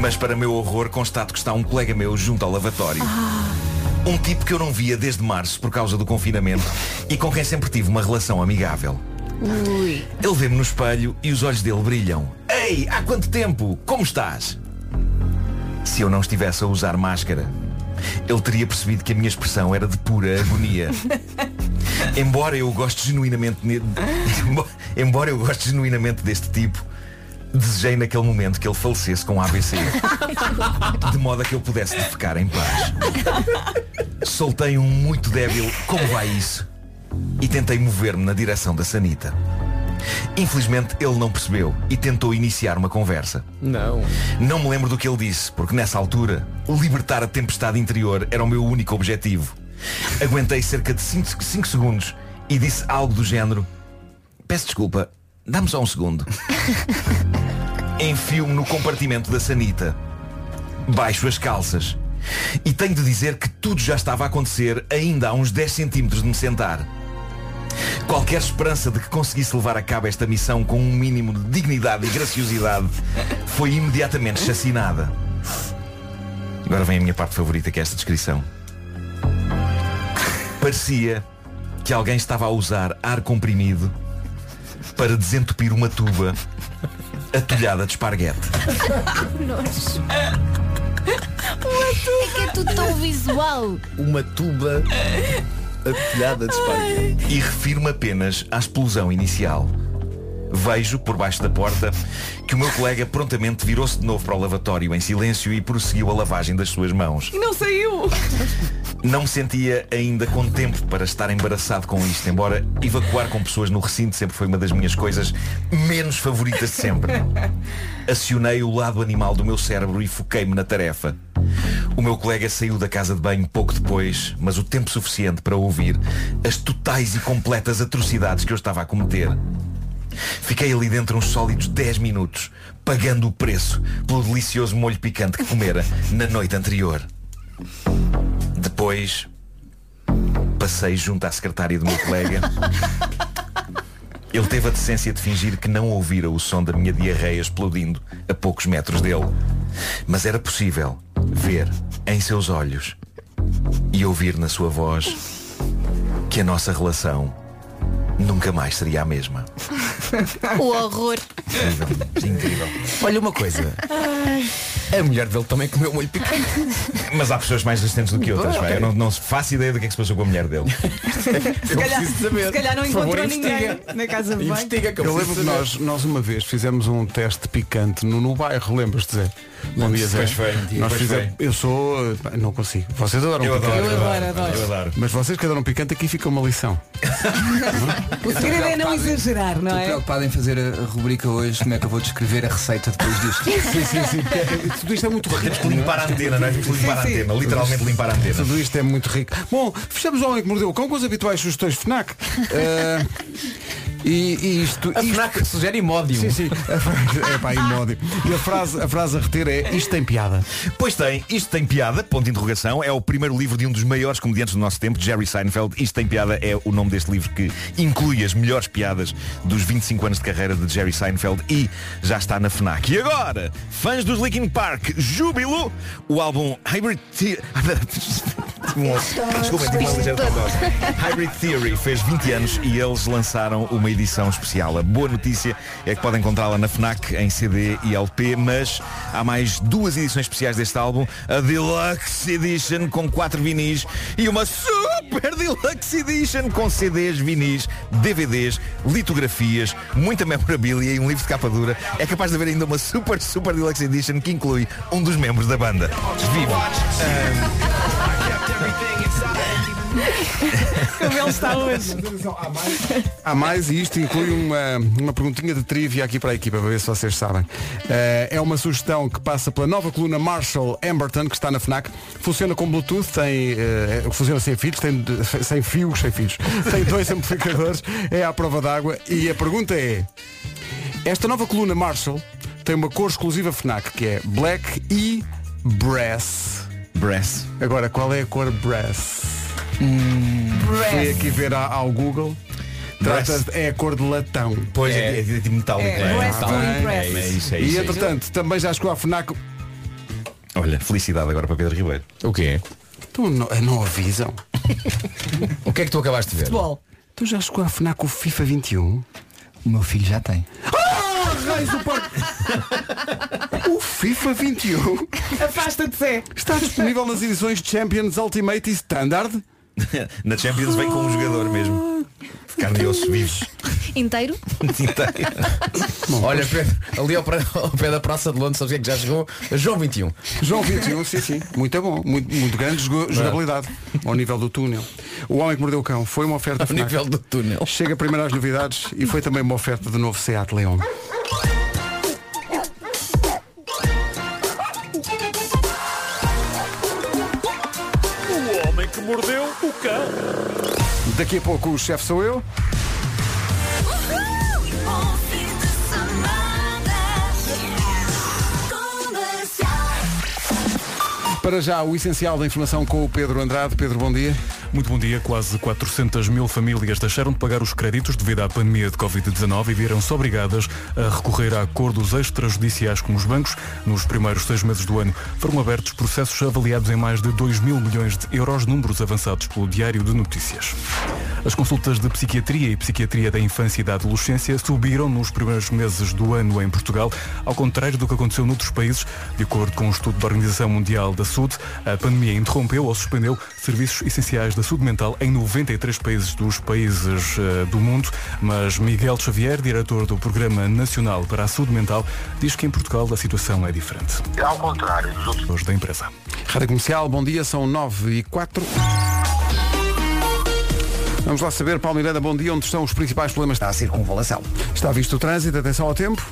Mas para meu horror constato que está um colega meu junto ao lavatório. Um tipo que eu não via desde março por causa do confinamento e com quem sempre tive uma relação amigável. Ui. Ele vê-me no espelho e os olhos dele brilham. Ei, há quanto tempo? Como estás? Se eu não estivesse a usar máscara, ele teria percebido que a minha expressão era de pura agonia. Embora eu goste genuinamente Embora eu goste genuinamente deste tipo, desejei naquele momento que ele falecesse com AVC. De modo a que eu pudesse defecar em paz. Soltei um muito débil como vai isso? E tentei mover-me na direção da sanita. Infelizmente ele não percebeu e tentou iniciar uma conversa. Não. Não me lembro do que ele disse, porque nessa altura, libertar a tempestade interior era o meu único objetivo. Aguentei cerca de 5 segundos e disse algo do género Peço desculpa, dá-me só um segundo. Enfio-me no compartimento da sanita. Baixo as calças. E tenho de dizer que tudo já estava a acontecer ainda a uns 10 centímetros de me sentar. Qualquer esperança de que conseguisse levar a cabo esta missão com um mínimo de dignidade e graciosidade foi imediatamente chacinada. Agora vem a minha parte favorita, que é esta descrição. Parecia que alguém estava a usar ar comprimido para desentupir uma tuba atolhada de esparguete. É que é tudo tão visual. Uma tuba atolhada de esparguete. E refiro-me apenas à explosão inicial. Vejo, por baixo da porta, que o meu colega prontamente virou-se de novo para o lavatório em silêncio e prosseguiu a lavagem das suas mãos. E não saiu. Não me sentia ainda com tempo para estar embaraçado com isto, embora evacuar com pessoas no recinto sempre foi uma das minhas coisas menos favoritas de sempre. Acionei o lado animal do meu cérebro e foquei-me na tarefa. O meu colega saiu da casa de banho pouco depois, mas o tempo suficiente para ouvir as totais e completas atrocidades que eu estava a cometer. Fiquei ali dentro uns sólidos 10 minutos, pagando o preço pelo delicioso molho picante que comera na noite anterior. Depois, passei junto à secretária do meu colega. Ele teve a decência de fingir que não ouvira o som da minha diarreia explodindo a poucos metros dele. Mas era possível ver em seus olhos e ouvir na sua voz que a nossa relação nunca mais seria a mesma. O horror. Incrível. Incrível. Olha uma coisa. A mulher dele também comeu molho picante. Mas há pessoas mais resistentes do que outras. Ok. pá. Eu não, não faço ideia do que é que se passou com a mulher dele. Se calhar, se calhar não favor, encontrou investiga. ninguém na casa de banho. Eu lembro que nós, nós uma vez fizemos um teste picante no, no bairro, lembras-te, Bom dia. Pois foi, Nós fizemos, eu sou. Não consigo. Vocês adoram Eu picante. adoro, eu adoro, adoro. eu adoro. Mas vocês que adoram picante, aqui fica uma lição. O segredo é não exagerar, não Estou é? preocupado em fazer a rubrica hoje, como é que eu vou descrever a receita depois disto. sim, sim, sim. Tudo isto é muito rico. Temos que limpar a antena, não é? Temos que limpar a antena, literalmente limpar a antena. Tudo isto é muito rico. Bom, fechamos o homem que mordeu o cão com as habituais sugestões FNAC. Eh, e, e isto. A isto... FNAC sugere imódio. Sim, sim. A É pá, imódio. E a frase, a frase a reter é isto tem piada. Pois tem, isto tem piada, ponto de interrogação, é o primeiro livro de um dos maiores comediantes do nosso tempo, Jerry Seinfeld. Isto tem piada é o nome deste livro que inclui as melhores piadas dos 25 anos de carreira de Jerry Seinfeld e já está na FNAC. E agora, fãs dos Linkin Park, júbilo, o álbum Hybrid The- Desculpa, tive uma ligeira trombose. Hybrid Theory fez 20 anos e eles lançaram uma edição especial. A boa notícia é que podem encontrá-la na FNAC em CD e LP, mas há mais duas edições especiais deste álbum, a Deluxe Edition com quatro vinis e uma Super Deluxe Edition com CDs, vinis, DVDs, litografias, muita memorabilia e um livro de capa dura. É capaz de haver ainda uma Super Super Deluxe Edition que inclui um dos membros da banda. Viva! Como ele está hoje. Há mais e isto inclui uma, uma perguntinha de trivia aqui para a equipa, para ver se vocês sabem. Eh, é uma sugestão que passa pela nova coluna Marshall Emberton, que está na FNAC. Funciona com Bluetooth, tem, eh, funciona sem fios, tem de- sem fios, sem fios. Tem dois amplificadores, é à prova d'água. E a pergunta é, esta nova coluna Marshall tem uma cor exclusiva FNAC, que é Black e Brass. Brass. Agora, qual é a cor Brass? Brass. Fui aqui ver a- ao Google. Brass. Trata é a cor de latão. Pois é, é, de metálico. É, brass to é, é isso, é E isso. é entretanto, também já chegou à FNAC. isso. Olha, felicidade agora para Pedro Ribeiro. O quê? Tu não, não avisam. O que é que tu acabaste de ver? Futebol. Tu já chegou à FNAC o FIFA 21? O meu filho já tem. Parque! O FIFA 21 Afasta-te, Zé. está disponível nas edições Champions Ultimate e Standard. Na Champions vem com um jogador mesmo. Carne e osso vivos. Inteiro? Olha, Pedro, ali ao, pé- ao pé da Praça de Londres, sabes o que é que já chegou? João 21. João 21, sim, sim. Muito bom. Muito, muito grande jogo- jogabilidade. Ao nível do túnel. O Homem que Mordeu o Cão foi uma oferta Ao FNAC. nível do túnel. Chega primeiro às novidades e foi também uma oferta de novo Seat Leon. Daqui a pouco o chefe sou eu. Para já, o essencial da informação com o Pedro Andrade. Pedro, bom dia. Muito bom dia. Quase 400 mil famílias deixaram de pagar os créditos devido à pandemia de Covid-19 e viram-se obrigadas a recorrer a acordos extrajudiciais com os bancos. Nos primeiros seis meses do ano foram abertos processos avaliados em mais de 2 mil milhões de euros, números avançados pelo Diário de Notícias. As consultas de psiquiatria e psiquiatria da infância e da adolescência subiram nos primeiros meses do ano em Portugal, ao contrário do que aconteceu noutros países. De acordo com um estudo da Organização Mundial da Saúde, a pandemia interrompeu ou suspendeu serviços essenciais da saúde mental em 93 países dos países eh, do mundo, mas Miguel Xavier, diretor do Programa Nacional para a Saúde Mental, diz que em Portugal a situação é diferente. Ao contrário dos outros. da empresa. Rádio Comercial, bom dia, são 9 e 4. Vamos lá saber, Paulo Miranda, bom dia, onde estão os principais problemas da circunvalação. Está visto o trânsito, atenção ao tempo.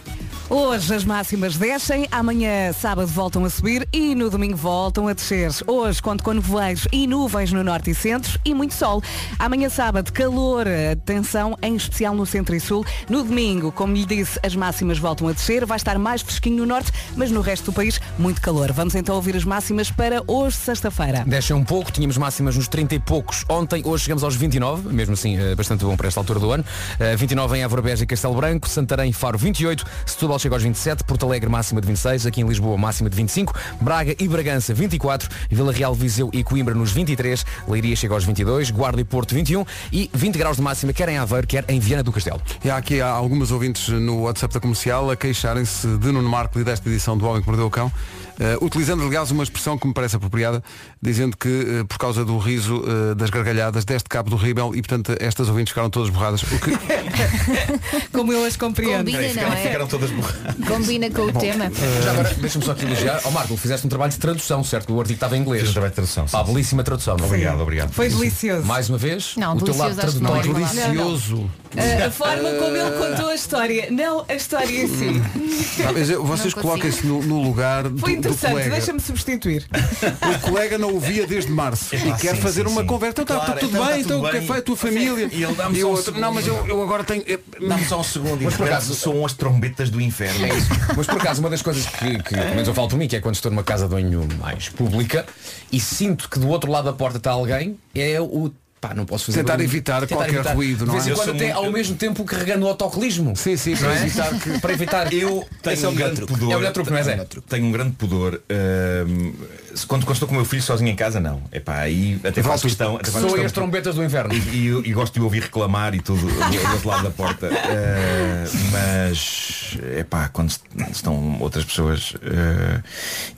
Hoje as máximas descem, amanhã sábado voltam a subir e no domingo voltam a descer. Hoje conto com nevoeiros e nuvens no norte e centro e muito sol. Amanhã sábado calor, atenção, em especial no centro e sul. No domingo, como lhe disse, as máximas voltam a descer, vai estar mais fresquinho no norte, mas no resto do país muito calor. Vamos então ouvir as máximas para hoje, sexta-feira. Descem um pouco, tínhamos máximas nos 30 e poucos ontem, hoje chegamos aos 29, mesmo assim eh, bastante bom para esta altura do ano. Eh, 29 em Évora Beja e Castelo Branco, Santarém, Faro 28, Setúbal chega aos 27, Porto Alegre máxima de 26, aqui em Lisboa máxima de 25, Braga e Bragança 24, Vila Real, Viseu e Coimbra nos 23, Leiria chega aos 22, Guarda e Porto 21 e 20 graus de máxima quer em Aveiro, quer em Viana do Castelo. E há aqui há algumas ouvintes no WhatsApp da comercial a queixarem-se de Nuno Marco e desta edição do Homem que Mordeu o Cão, eh, utilizando aliás uma expressão que me parece apropriada, dizendo que eh, por causa do riso eh, das gargalhadas deste cabo do ríbel e portanto estas ouvintes ficaram todas borradas. O que Como eu as compreendo. Combina, não é? Ficaram todas borradas. Combina com o tema. Já agora, deixa-me só aqui elogiar. Ó Marco, fizeste um trabalho de tradução, certo? O artigo estava em inglês. Fiz um trabalho de tradução. Pá, belíssima tradução. Obrigado, obrigado. Foi delicioso. Mais uma vez, Não, o teu lado delicioso acho que não é palavra. delicioso. A, forma como ele contou a história, não a história em si. Eu- vocês Não coloquem-se no, no lugar do interessante, colega. deixa-me substituir. O colega não o via desde março e Ah, quer sim, fazer sim, uma sim. conversa. Então está Claro, tudo então bem, está então o que bem. foi a tua família? E ele dá-me E só o um outro, não, mas eu, eu agora tenho. eh, Dá-me só um segundo e Mas por acaso- soam as trombetas do inferno. É isso. Mas por acaso, uma das coisas que, que pelo menos eu falo por mim, que é quando estou numa casa de banho mais pública e sinto que do outro lado da porta está alguém, é o. Pá, não posso fazer Tentar barulho. evitar qualquer ruído, não De vez é? em Eu quando sou até muito- ao mesmo tempo carregando o autocolismo. Sim, sim, Não para é? evitar que. Para evitar. Eu Esse tenho é um grande truque. pudor. É o melhor truque, não é, Zé? Tenho um grande pudor. hum, se- quando, quando estou com o meu filho sozinho em casa, não. É pá, aí até faço questão. Até faço questão as trombetas do inferno. e, e- e gosto de o ouvir reclamar e tudo do, outro lado da porta. Uh, mas é pá, quando est- estão outras pessoas, uh,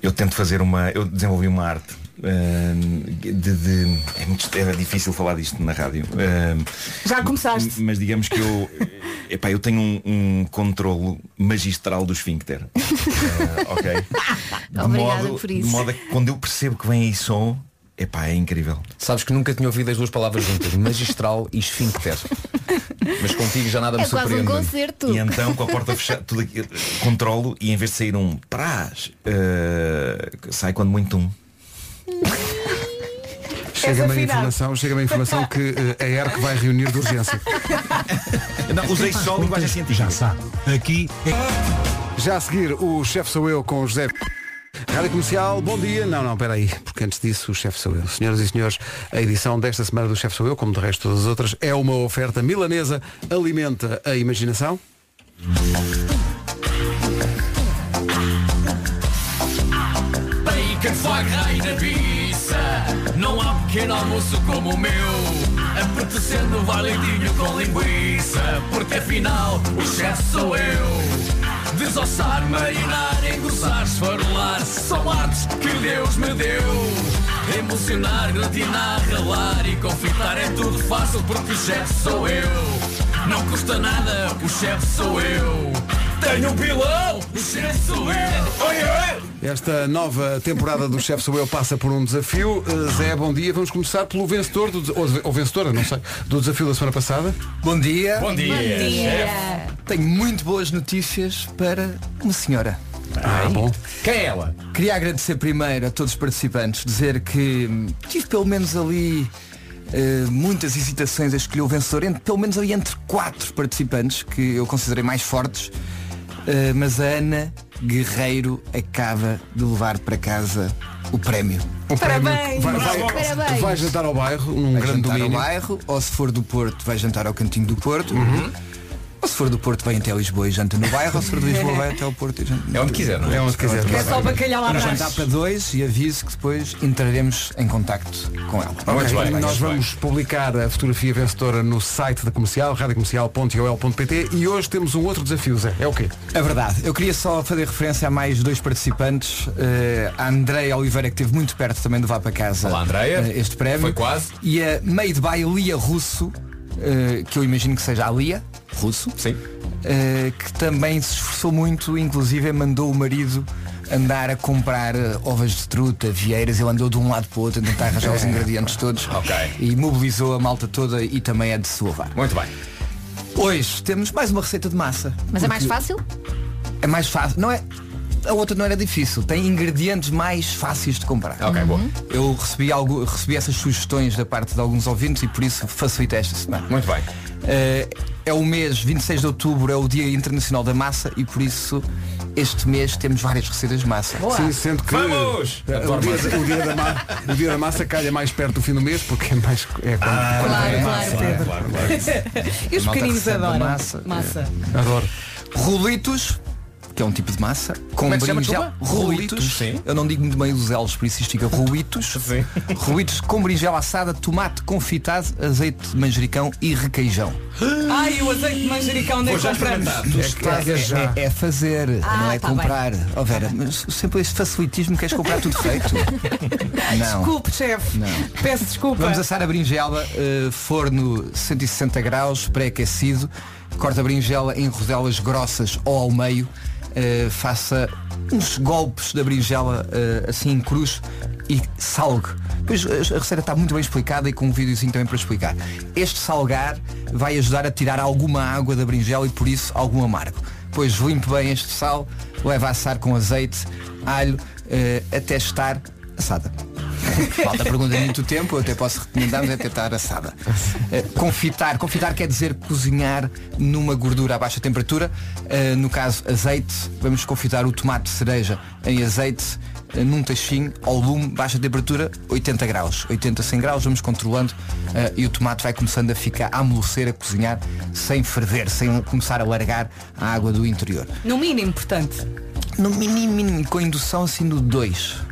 eu tento fazer uma. Eu desenvolvi uma arte. Uh, de, de- é, muito, é difícil falar disto na rádio. Uh, Já começaste. mas digamos que eu, epá, eu tenho um, um controlo magistral do esfíncter. Eh, ok? De Obrigada modo, por isso. De modo a que quando eu percebo que vem aí som, epá, é incrível. Sabes que nunca tinha ouvido as duas palavras juntas, magistral e esfíncter. Mas contigo já nada me É quase um surpreende. concerto. E então com a porta fechada, tudo aqui, controlo e em vez de sair um prás, eh, sai quando muito um. Chega-me a informação, chega-me a informação que eh, a ERC vai reunir de urgência. Não, usei só linguagem científica. Já sabe. Aqui Já a seguir, o chefe sou eu com o José. Rádio Comercial, bom dia. Não, não, espera aí, porque antes disso o chefe sou eu. Senhoras e senhores, a edição desta semana do chefe sou eu, como de resto todas as outras, é uma oferta milanesa, alimenta a imaginação. Bacon, Não há pequeno almoço como o meu. Apetecendo validinho com linguiça Porque afinal o chefe sou eu. Desossar, marinar, engrossar, esfarolar São artes que Deus me deu. Emocionar, gratinar, ralar e confitar É tudo fácil porque o chefe sou eu. Não custa nada, o chefe sou eu Tenho um pilão, o chefe sou eu Oi, oi! Esta nova temporada do Chefe Sou Eu passa por um desafio. Uh, Zé, bom dia. Vamos começar pelo vencedor, do, ou, vencedora, não sei, do desafio da semana passada. Bom dia. Bom dia, chefe. Tenho muito boas notícias para uma senhora. Ah, bom. Quem é ela? Queria agradecer primeiro a todos os participantes, dizer que hum, tive pelo menos ali eh, muitas hesitações a escolher o vencedor, entre, pelo menos ali entre quatro participantes que eu considerei mais fortes. Eh, mas a Ana Guerreiro acaba de levar para casa o prémio. Um prémio Parabéns! Vai, vai, Parabéns! vai jantar ao bairro, num Vai grande jantar domínio. ao bairro, ou se for do Porto, vai jantar ao cantinho do Porto. Ou se for do Porto, vai até Lisboa e janta no bairro, ou se for de Lisboa, vai até ao Porto e janta É onde quiser, não é? É onde quiser. É só bacalhau à Vamos brás. jantar para dois e aviso que depois entraremos em contacto com ela. Ok, bem, nós muito vamos publicar a fotografia vencedora no site da comercial, radiocomercial.ol.pt e hoje temos um outro desafio, Zé. É o quê? É verdade. Eu queria só fazer referência a mais dois participantes. Eh, a Andreia Oliveira, que esteve muito perto também de levar para casa Olá, Andreia. eh, este prémio. Foi quase. E a Made by Lia Russo, eh, que eu imagino que seja a Lia Russo, Sim. eh, que também se esforçou muito, inclusive mandou o marido andar a comprar eh, ovas de truta, vieiras, ele andou de um lado para o outro a tentar arranjar os ingredientes todos Ok. e mobilizou a malta toda e também é de se louvar. Muito bem. Hoje temos mais uma receita de massa. Mas é mais fácil? é mais fácil. Não é. A outra não era difícil. Tem ingredientes mais fáceis de comprar. Ok, boa. Eu recebi, algo, recebi essas sugestões da parte de alguns ouvintes e por isso facilita esta semana. Muito bem. Eh, é o mês 26 de outubro, é o Dia Internacional da Massa e por isso este mês temos várias receitas de massa. Sim, sendo que Vamos! eh, o, dia, o dia da ma- o dia da massa calha mais perto do fim do mês porque é mais é quando, Ah, quando Claro, é claro, Pedro. E os Malta pequeninos recebe adoram massa. massa. adoro. Rolitos, que é um tipo de massa, com Como é que se chama, berinjela. desculpa? Rolitos. Rolitos, sim. Eu não digo muito bem os L's, por isso isto fica rolitos. Sim. Rolitos com berinjela assada, tomate confitado, azeite de manjericão e requeijão. Ai, o azeite de manjericão é que compramos? Tu estás a já. É, é fazer, Ah, não é tá comprar. Ó Vera, mas sempre esse facilitismo queres comprar tudo feito. não. Desculpe, chefe. Não. Peço desculpa. Vamos assar a berinjela, eh, forno 160 graus, pré-aquecido. Corta a berinjela em rodelas grossas ou ao meio. Eh, faça uns golpes da berinjela eh, assim em cruz e salgue. Pois a a receita está muito bem explicada e com um videozinho também para explicar. Este salgar vai ajudar a tirar alguma água da berinjela e por isso algum amargo. Depois limpe bem este sal, leva a assar com azeite, alho, eh, até estar assada. Falta pergunta muito tempo, eu até posso recomendar, mas é tentar assada. Eh, Confitar, confitar quer dizer cozinhar numa gordura a baixa temperatura. Eh, No caso, azeite, vamos confitar o tomate de cereja em azeite eh, num tachinho ao lume, baixa temperatura, 80 graus. 80 a 100 graus, vamos controlando eh, e o tomate vai começando a ficar a amolecer, a cozinhar, sem ferver, sem começar a largar a água do interior. No mínimo, portanto. No mínimo, mínimo, com indução assim do 2.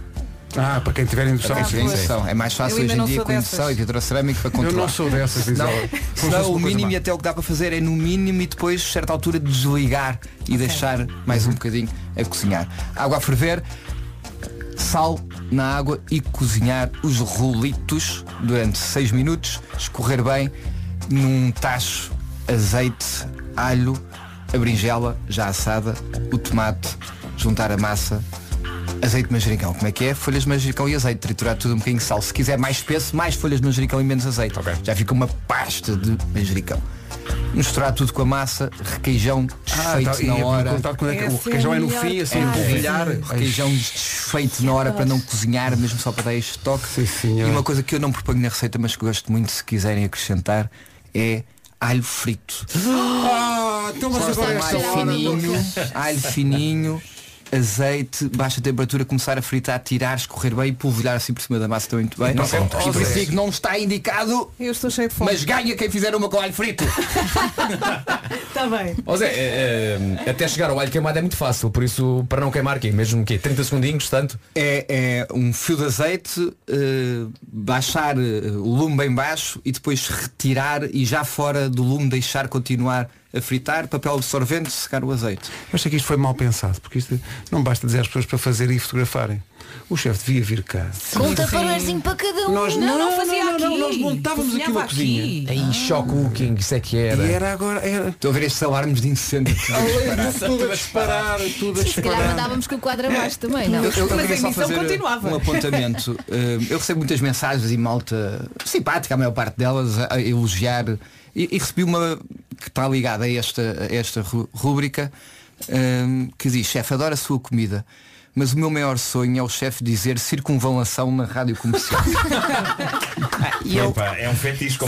Ah, para quem tiver indução, Ah, sim. Indução. É mais Eu fácil hoje em dia com indução e vitrocerâmica para Eu controlar. não sou dessas, diz Não, senão o mínimo e até o que dá para fazer é no mínimo e depois, a certa altura, desligar e deixar mais um bocadinho a cozinhar. Água a ferver, sal na água e cozinhar os rolitos durante 6 minutos, escorrer bem num tacho, azeite, alho, a berinjela já assada, o tomate, juntar a massa, azeite de manjericão. Como é que é? Folhas de manjericão e azeite, triturar tudo um bocadinho de sal. Se quiser mais espesso, mais folhas de manjericão e menos azeite. Já fica uma pasta de manjericão. Misturar tudo com a massa, requeijão Ah, desfeito tá, e na hora. é que- o é requeijão é no fim, assim, parte. polvilhar. Requeijão desfeito na hora para não cozinhar, mesmo só para dar este toque. Sim, senhor. E uma coisa que eu não proponho na receita, mas que gosto muito se quiserem acrescentar, é alho frito. Ah, então mas agora alho fininho, alho fininho, azeite, baixa temperatura, começar a fritar, tirar, escorrer bem e polvilhar assim por cima da massa também muito bem. Não, não, não, digo, não está indicado, Eu estou cheio de fome. mas ganha quem fizer uma com alho frito. Está bem. Ó Zé, é, é, até chegar ao alho queimado é muito fácil, por isso, para não queimar aqui, mesmo que 30 segundinhos, tanto. É, é um fio de azeite, eh, baixar eh, o lume bem baixo e depois retirar e já fora do lume deixar continuar a fritar, papel absorvente, secar o azeite. Eu achei que isto foi mal pensado, porque isto não basta dizer às pessoas para fazer e fotografarem. O chefe devia vir cá. Com um taparoezinho para cada um. Nós Não, não fazia não, não, aqui. nós montávamos aqui uma cozinha. Aí, shock cooking, isso é que era. E era agora, era Estou a ver estes alarmes de incêndio. tudo a disparar, tudo a Se calhar disparar. mandávamos com o quadro abaixo também, não? Eu, eu Mas a emissão continuava. um apontamento. Eh, eu recebo muitas mensagens e malta simpática, a maior parte delas, a elogiar. E, e recebi uma que está ligada a esta, a esta rúbrica eh, que diz, chefe, adoro a sua comida, mas o meu maior sonho é o chefe dizer circunvalação na rádio comercial. e eu, é um fetiche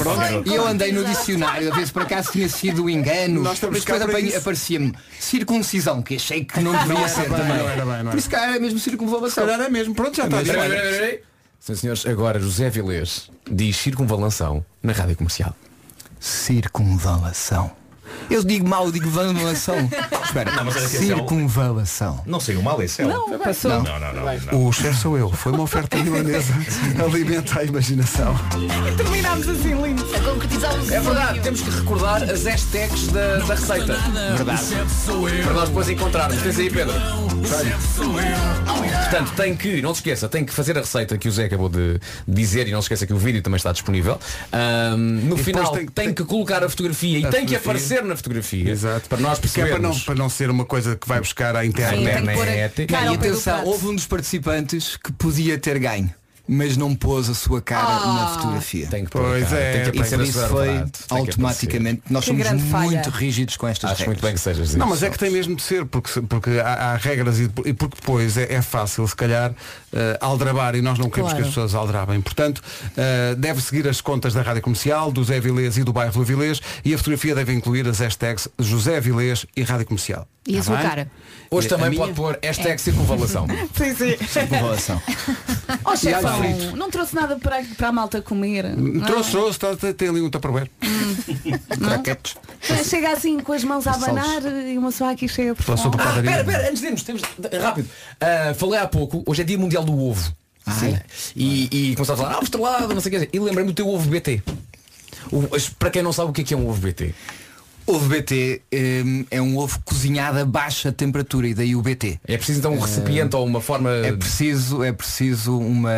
E eu andei no dicionário a ver se por acaso tinha sido um engano, Nós mas depois aparecia-me circuncisão, que achei que não Não deveria era ser bem, também. não era bem, não era. Por isso cá era mesmo circunvalação. Calhar é mesmo. Pronto, já está. Sim, senhores, agora José Vilês diz circunvalação na rádio comercial. Circunvalação. Eu digo mal, eu digo valação. Espera, Não, mas olha que esse é o- circunvalação. Não saiu mal esse é o- Não, passou. Não, não, não, não. O chefe sou eu. Foi uma oferta milanesa. Alimenta a imaginação. Terminámos assim, lindo. A concretizar o É verdade, temos que recordar as hashtags da, da receita. Verdade. Para nós depois encontrarmos. Tens aí, Pedro. Portanto, tem que, não se esqueça, tem que fazer a receita que o Zé acabou de dizer e não se esqueça que o vídeo também está disponível. Ahm, no final tem- tem, que colocar a fotografia e A tem que fotografia. aparecer na fotografia. Exato. Para nós Que é para não, para não ser uma coisa que vai buscar à Sim, internet. Internet. cara e atenção, houve um dos participantes que podia ter ganho, mas não pôs a sua cara na fotografia. Tem que pôr, Pois cara, é, tem que E isso sua foi automaticamente. Nós Que somos grande falha. muito rígidos com estas. Acho muito regras. bem que sejas Não, isso. mas é que tem mesmo de ser, porque, porque há, há regras e, e porque depois é, é fácil, se calhar, aldrabar e nós não queremos Claro. que as pessoas aldrabem. Portanto, eh, deve seguir as contas da Rádio Comercial, do Zé Vilês e do bairro do Vilês e a fotografia deve incluir as hashtags José Vilês e Rádio Comercial. E a Tá sua bem? cara. Hoje A também minha? pode pôr hashtag circunvalação. Sim, sim. Circunvalação. Ó E chefão, frito. não trouxe nada para, para a malta comer. não? Trouxe, trouxe, tá- tem- tem ali um tupperware. Croquetes. Chega assim com as mãos a abanar e uma só aqui fome. sopa Ah, padaria. pera, pera, antes de irmos, temos, rápido. Ah, falei há pouco, hoje é dia mundial do ovo. Sim. E, e começava a falar, ah, estrelado, não sei o que. E lembrei-me do teu ovo BT. O- para quem não sabe o que é, que é um ovo BT. Ovo BT hum, é um ovo cozinhado a baixa temperatura e daí o BT. É preciso então um recipiente ou uma forma. É preciso, é preciso uma,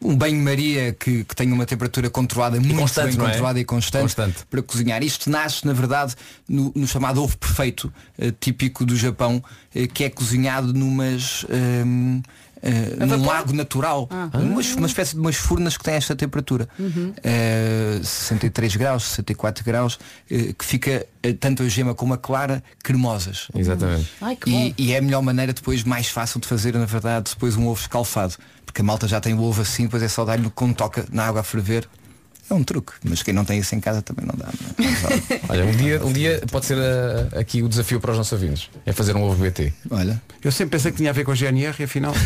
um banho-maria que, que tenha uma temperatura controlada, muito constante, bem é? controlada e constante, Constante. para cozinhar. Isto nasce, na verdade, no, no chamado ovo perfeito, eh, típico do Japão, eh, que é cozinhado numas. hum, eh, num lago natural uma, uma espécie de umas furnas que têm esta temperatura Eh, 63 graus 64 graus eh, que fica tanto a gema como a clara cremosas Exatamente. Ai, bom. e, e é a melhor maneira depois, mais fácil de fazer, na verdade, depois um ovo escalfado. Porque a malta já tem o ovo assim, depois é só dar-lhe quando toca na água a ferver. É um truque, mas quem não tem isso em casa também não dá. não é? Olha, um dia, um dia pode ser ah, aqui o desafio para os nossos ouvintes. É fazer um ovo BT. Olha, Eu sempre pensei que tinha a ver com a GNR e afinal.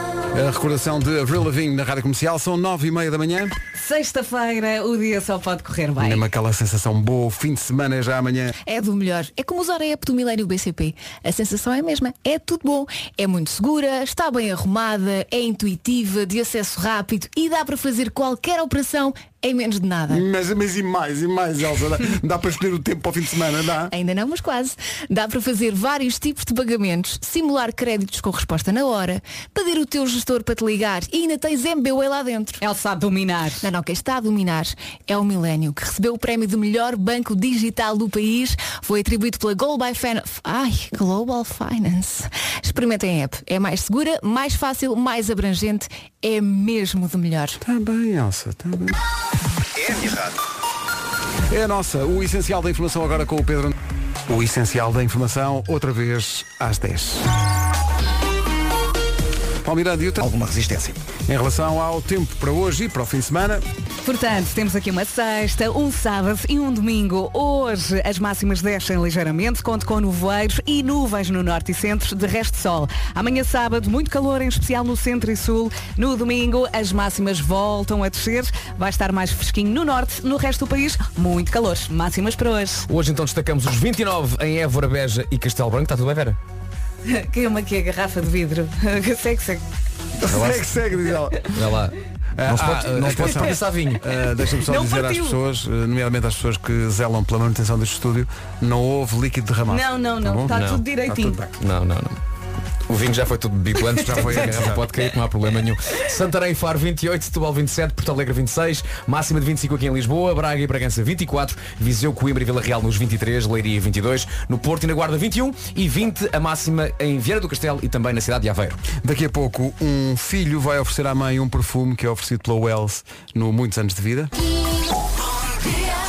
A recordação de Avril Lavigne na Rádio Comercial são nove e meia da manhã. Sexta-feira o dia só pode correr bem. Mesmo aquela sensação boa, o fim de semana é já amanhã. É do melhor. É como usar a app do Milênio BCP. A sensação é a mesma. É tudo bom. É muito segura, está bem arrumada, é intuitiva, de acesso rápido e dá para fazer qualquer operação em menos de nada. Mas, mas e mais, e mais, Elsa? Dá, dá para escolher o tempo para o fim de semana, dá? Ainda não, mas quase. Dá para fazer vários tipos de pagamentos, simular créditos com resposta na hora, pedir o teu gestor para te ligar e ainda tens MBWay lá dentro. Elsa a dominar. Não, não, quem está a dominar é o Milênio, que recebeu o prémio de melhor banco digital do país. Foi atribuído pela Global Finance. Ai, Global Finance. Experimentem a app. É mais segura, mais fácil, mais abrangente. É mesmo de melhor. Está bem, Elsa, está bem. É a nossa, o essencial da informação agora com o Pedro. O essencial da informação, outra vez às 10. Paulo Miranda, e o tempo? Alguma resistência. Em relação ao tempo para hoje e para o fim de semana, Portanto, temos aqui uma sexta, um sábado e um domingo. Hoje as máximas descem ligeiramente, conto com nevoeiros e nuvens no norte e centro, de resto sol. Amanhã sábado, muito calor, em especial no centro e sul. No domingo, as máximas voltam a descer. Vai estar mais fresquinho no norte, no resto do país, muito calor. Máximas para hoje. Hoje então destacamos os 29 em Évora, Beja e Castelo Branco. Está tudo bem, Vera? Caiu-me aqui a garrafa de vidro. segue, segue. segue, segue, diz ela. Olha lá. Não se Ah, pode, ah, não se pode atenção. pensar vinho. Uh, Deixa-me só Não dizer partiu. às pessoas, uh, nomeadamente às pessoas que zelam pela manutenção deste estúdio, não houve líquido derramado. Não, não, Tá não. Está Não. tudo direitinho. Tá tudo Não, não, não. O vinho já foi tudo bebido antes, já foi a garrafa pode cair, não há problema nenhum. Santarém Faro 28, Setúbal 27, Porto Alegre 26, máxima de 25 aqui em Lisboa, Braga e Bragança 24, Viseu, Coimbra e Vila Real nos 23, Leiria 22, no Porto e na Guarda 21 e 20 a máxima em Vieira do Castelo e também na cidade de Aveiro. Daqui a pouco, um filho vai oferecer à mãe um perfume que é oferecido pela Wells no Muitos Anos de Vida.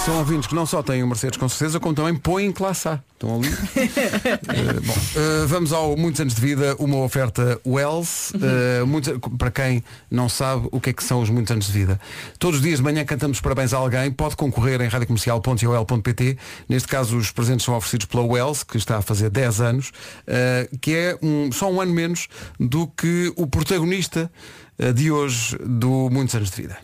São ouvintes que não só têm o Mercedes com certeza, como também põem classe A. Estão ali. Eh, bom, eh, vamos ao Muitos Anos de Vida, uma oferta Wells. Muitos- para quem não sabe o que é que são os Muitos Anos de Vida. Todos os dias de manhã cantamos parabéns a alguém. Pode concorrer em radiocomercial.ol.pt. Neste caso, os presentes são oferecidos pela Wells, que está a fazer 10 anos, que é um- só um ano menos do que o protagonista de hoje do Muitos Anos de Vida.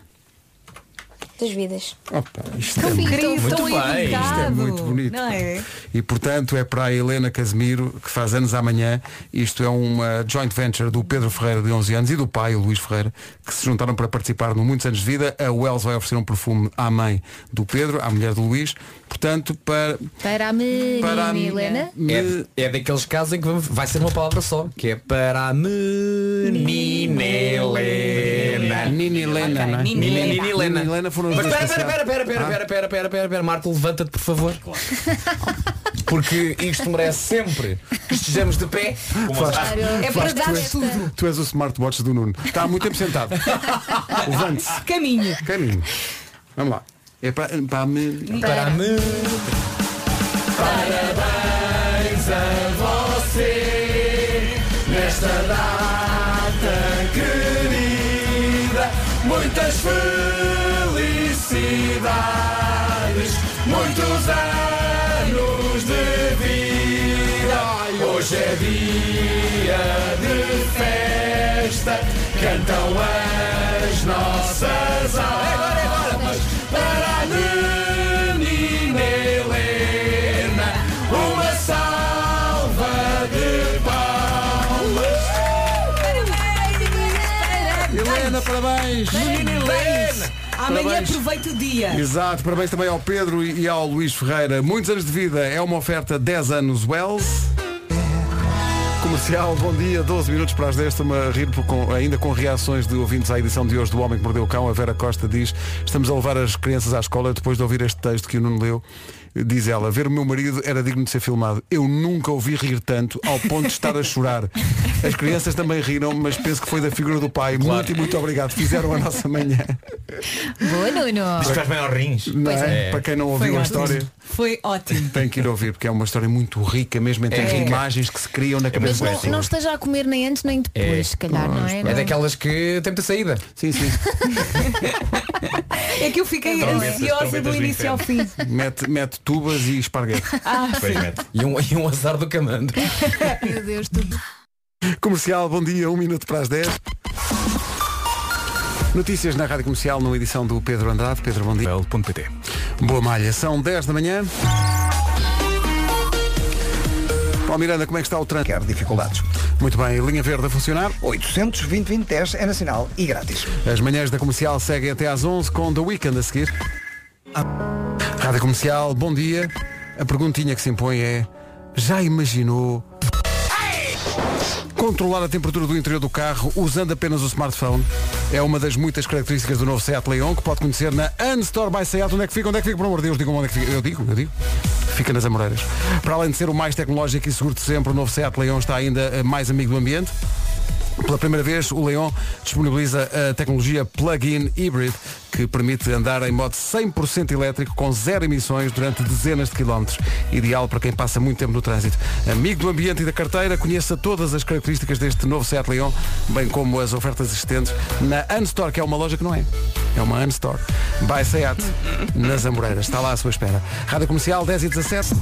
Das vidas. Opa, isto Tão é muito, querido, muito tão bem. Isto é muito bonito. não é? E portanto é para a Helena Casemiro, que faz anos amanhã. Isto é uma joint venture do Pedro Ferreira de 11 anos e do pai, o Luís Ferreira, que se juntaram para participar no Muitos Anos de Vida. A Wells vai oferecer um perfume à mãe do Pedro, à mulher do Luís. Portanto, para. Para a menina Para a Helena. É, é daqueles casos em que vamos- vai ser uma palavra só, que é para a menina Helena. Nini Helena, não é? Nini Helena. Nini Helena. Foram Mas espera, passear. espera, espera, Ah. espera, espera, espera, espera, espera, Marta, levanta-te, por favor. Porque isto merece sempre que estejamos de pé. Vasco, É para dar tu, és, tudo. tu és o smartwatch do Nuno. Está há muito tempo sentado. Levante-se. Caminho. Caminho. Vamos lá. É para, para menina. Para menina. Parabéns a você nesta data felicidades, muitos anos de vida. Hoje é dia de festa, cantam as nossas almas para a menina Helena. Uma salva de palmas. Helena, parabéns! Parabéns. Amanhã Parabéns. aproveita o dia. Exato, parabéns também ao Pedro e ao Luís Ferreira. Muitos anos de vida, é uma oferta 10 anos Wells. Comercial, bom dia, 12 minutos para as 10, estou-me a rir com- ainda com reações de ouvintes à edição de hoje do Homem que Mordeu o Cão. A Vera Costa diz, estamos a levar as crianças à escola depois de ouvir este texto que o Nuno leu. Diz ela, ver o meu marido era digno de ser filmado. Eu nunca ouvi rir tanto ao ponto de estar a chorar. As crianças também riram, mas penso que foi da figura do pai. Muito e muito obrigado. Fizeram a nossa manhã. Boa, Nuno. Que faz bem aos rins. Não é? Para quem não ouviu Foi a ótimo. história, Foi ótimo. tem que ir ouvir, porque é uma história muito rica, mesmo em termos de imagens que se criam na Mas cabeça das não, não esteja a comer nem antes nem depois, É. se calhar, não é? É Não. daquelas que tem muita saída. Sim, sim. É que eu fiquei ansiosa do início ao fim. Mete, mete tubas e esparguete. Ah, mete. E um, e um azar do camando. Meu Deus, tudo. Comercial, bom dia, um minuto para as 10. Notícias na Rádio Comercial, numa edição do Pedro Andrade. Pedro, bom dia. Boa malha, são 10 da manhã. Paulo Miranda, como é que está o trânsito? Quer dificuldades. Muito bem, linha verde a funcionar. 820 2010 é nacional e grátis. As manhãs da comercial seguem até às 11 com The Weekend a seguir. Rádio Comercial, bom dia. A perguntinha que se impõe é: já imaginou controlar a temperatura do interior do carro usando apenas o smartphone? É uma das muitas características do novo Seat Leon que pode conhecer na Unstore by Seat. Onde é que fica? Onde é que fica? Por amor de Deus, digam onde é que fica. Eu digo, eu digo. Fica nas Amoreiras. Para além de ser o mais tecnológico e seguro de sempre, o novo Seat Leon está ainda eh, mais amigo do ambiente. Pela primeira vez, o Leon disponibiliza a tecnologia plug-in hybrid, que permite andar em modo 100% elétrico com zero emissões durante dezenas de quilómetros. Ideal para quem passa muito tempo no trânsito. Amigo do ambiente e da carteira, conheça todas as características deste novo Seat Leon, bem como as ofertas existentes na Unstore, que é uma loja que não é. É uma Unstore. By Seat, nas Amoreiras. Está lá à sua espera. Rádio Comercial 10 e 17.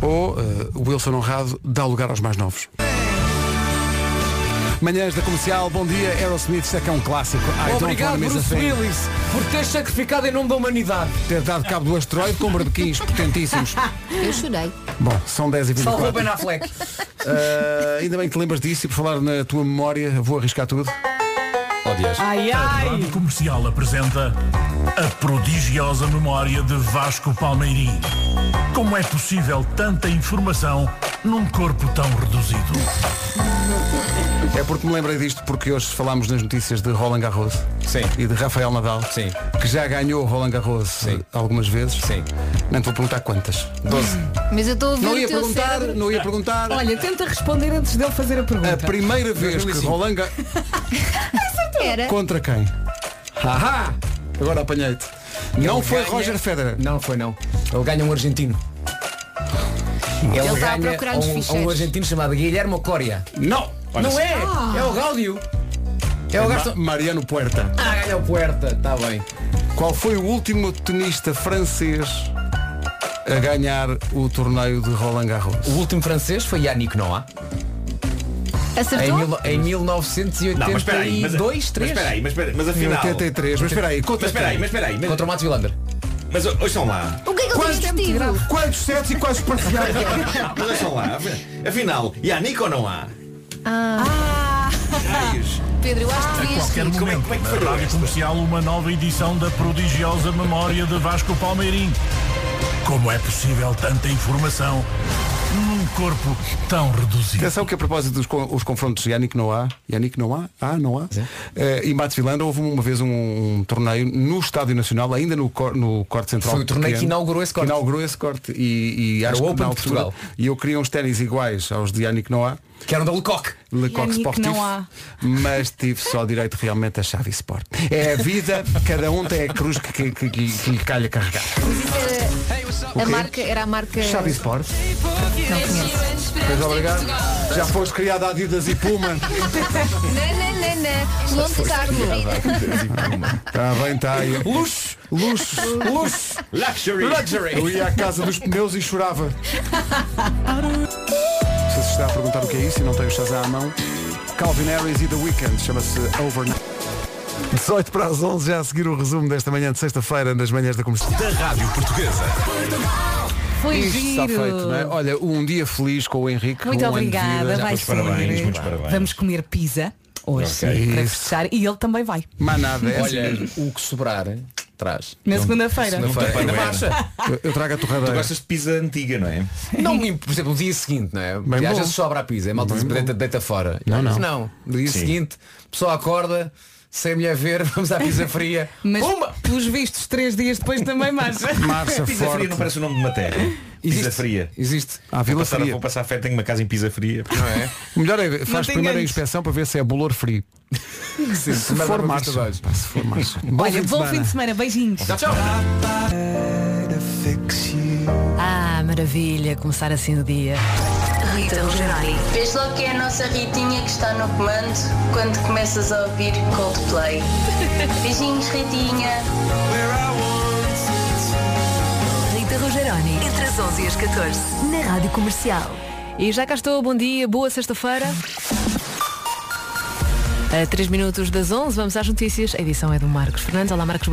Ou o Wilson Honrado dá lugar aos mais novos. Manhãs da Comercial, bom dia. Aerosmith, isto é que é um clássico. I Obrigado, a Bruce thing. Willis, por ter sacrificado em nome da humanidade. Ter dado cabo do asteroide com barbequins potentíssimos. Eu chorei. Bom, são 10 e Salvou 24 Ben Affleck. Ah, Ainda bem que te lembras disso e por falar na tua memória, vou arriscar tudo. Oh. Ai, A ai. Rádio Comercial apresenta a prodigiosa memória de Vasco Palmeirim. Como é possível tanta informação num corpo tão reduzido? É porque me lembrei disto porque hoje falámos nas notícias de Roland Garros Sim. e de Rafael Nadal, Sim. que já ganhou Roland Garros Sim. algumas vezes. Sim. Não te vou perguntar quantas. 12. Mas eu estou a ouvir Não o ia teu perguntar, cérebro. não ia perguntar. Olha, tenta responder antes dele fazer a pergunta. A primeira vez que 2005. Roland Ga- Era. Contra quem? Haha! Agora apanhei-te. Não Ele foi ganha- Roger Federer. Não foi não. Ele ganha um argentino. Ele, Ele está a procurar nos um, um argentino chamado Guilherme Coria. Não! não é! É o Gáudio. É o Ma- gasto. Mariano Puerta. Ah, ganha o Puerta, está bem. Qual foi o último tenista francês a ganhar o torneio de Roland Garros? O último francês foi Yannick Noah. Em, Acertou? mil, em 1982, Não, mas espera aí, mas, 3. mas espera aí, mas, espera- mas afinal. 83, mas espera aí, conta Mas espera aí, mas espera aí. Mas, Contra o Matos Vilander. Mas ouçam lá. O que é que Quantos, tinha vestido? quantos sets e quantos parciais? Mas ouçam lá. afi- Afinal, Yannick ou não há? Ah, Raios. Pedro, eu acho que A devias qualquer rir. Como é- momento, como é que na Rádio esta? Comercial, uma nova edição da prodigiosa memória de Vasco Palmeirim. Como é possível tanta informação corpo tão reduzido? Atenção que a propósito dos os confrontos de Yannick Noah, Yannick Noah, ah, Noah, eh, e Matos Vilander, houve uma vez um, um torneio no Estádio Nacional, ainda no, cor, no corte central. Foi o torneio pequeno, que inaugurou esse corte. inaugurou esse corte. E, e Era acho o que Open na altura- Portugal. E eu queria uns ténis iguais aos de Yannick Noah. Que eram da Lecoq. Lecoq Sportif, mas tive só direito realmente a chave Sport. É a vida, cada um tem a cruz que, que, que, que lhe calha carregar. A marca era a marca. Chave Sport. Não conheço. Pois obrigado. Já foste criado a Adidas e Puma. Não, não, não, não. Monte Carlo. Está bem, está aí. Luxo. Luxo, luxo. Luxury. Luxury. Eu ia à casa dos pneus e chorava. A perguntar o que é isso e não tem o Shazam à mão, Calvin Harris e The Weeknd, chama-se Overnight. 18 para as 11, já a seguir o resumo desta manhã de sexta-feira nas manhãs da comercial. Da Rádio Portuguesa. Foi Isto giro. está feito, não é? Olha, um dia feliz com o Henrique. Muito um obrigada, vai muitos parabéns, ser. muitos parabéns. Vamos comer pizza hoje Ok. para festejar e ele também vai. Mais nada, é Olha, assim. o que sobrar, traz. Na segunda-feira. Segunda-feira. Não Na marcha. Eu, eu trago a Tu torradeira. gostas de pizza antiga, não é? Não, por exemplo, no dia seguinte, não é? Porque Bem às vezes sobra a pizza, a malta deita, deita fora. Não, não. não. No dia Sim. seguinte, a pessoa acorda, sem a mulher ver, vamos à pizza fria. Mas Pumba! pelos vistos, três dias depois também marcha. Marcha Pizza forte. fria não parece o nome de uma Existe. fria. Existe. Vou Vila passar, Fria. vou passar a fé, tenho uma casa em pizza fria. Não é? O melhor é faz primeiro a inspeção para ver se é bolor frio. Sim, Se for. Pá, se for marcha. Bom Olha, fim de bom semana. fim de semana, beijinhos. Tchau, tchau. Ah, maravilha, começar assim o dia. Rita Rogeroni. Vês logo que é a nossa Ritinha que está no comando quando começas a ouvir Coldplay. Beijinhos, Ritinha. Rogeroni. Entre as 11 e as 14. Na Rádio Comercial. E já cá estou, bom dia, boa sexta-feira. A 3 minutos das 11, vamos às notícias. A edição é do Marcos Fernandes. Olá, Marcos.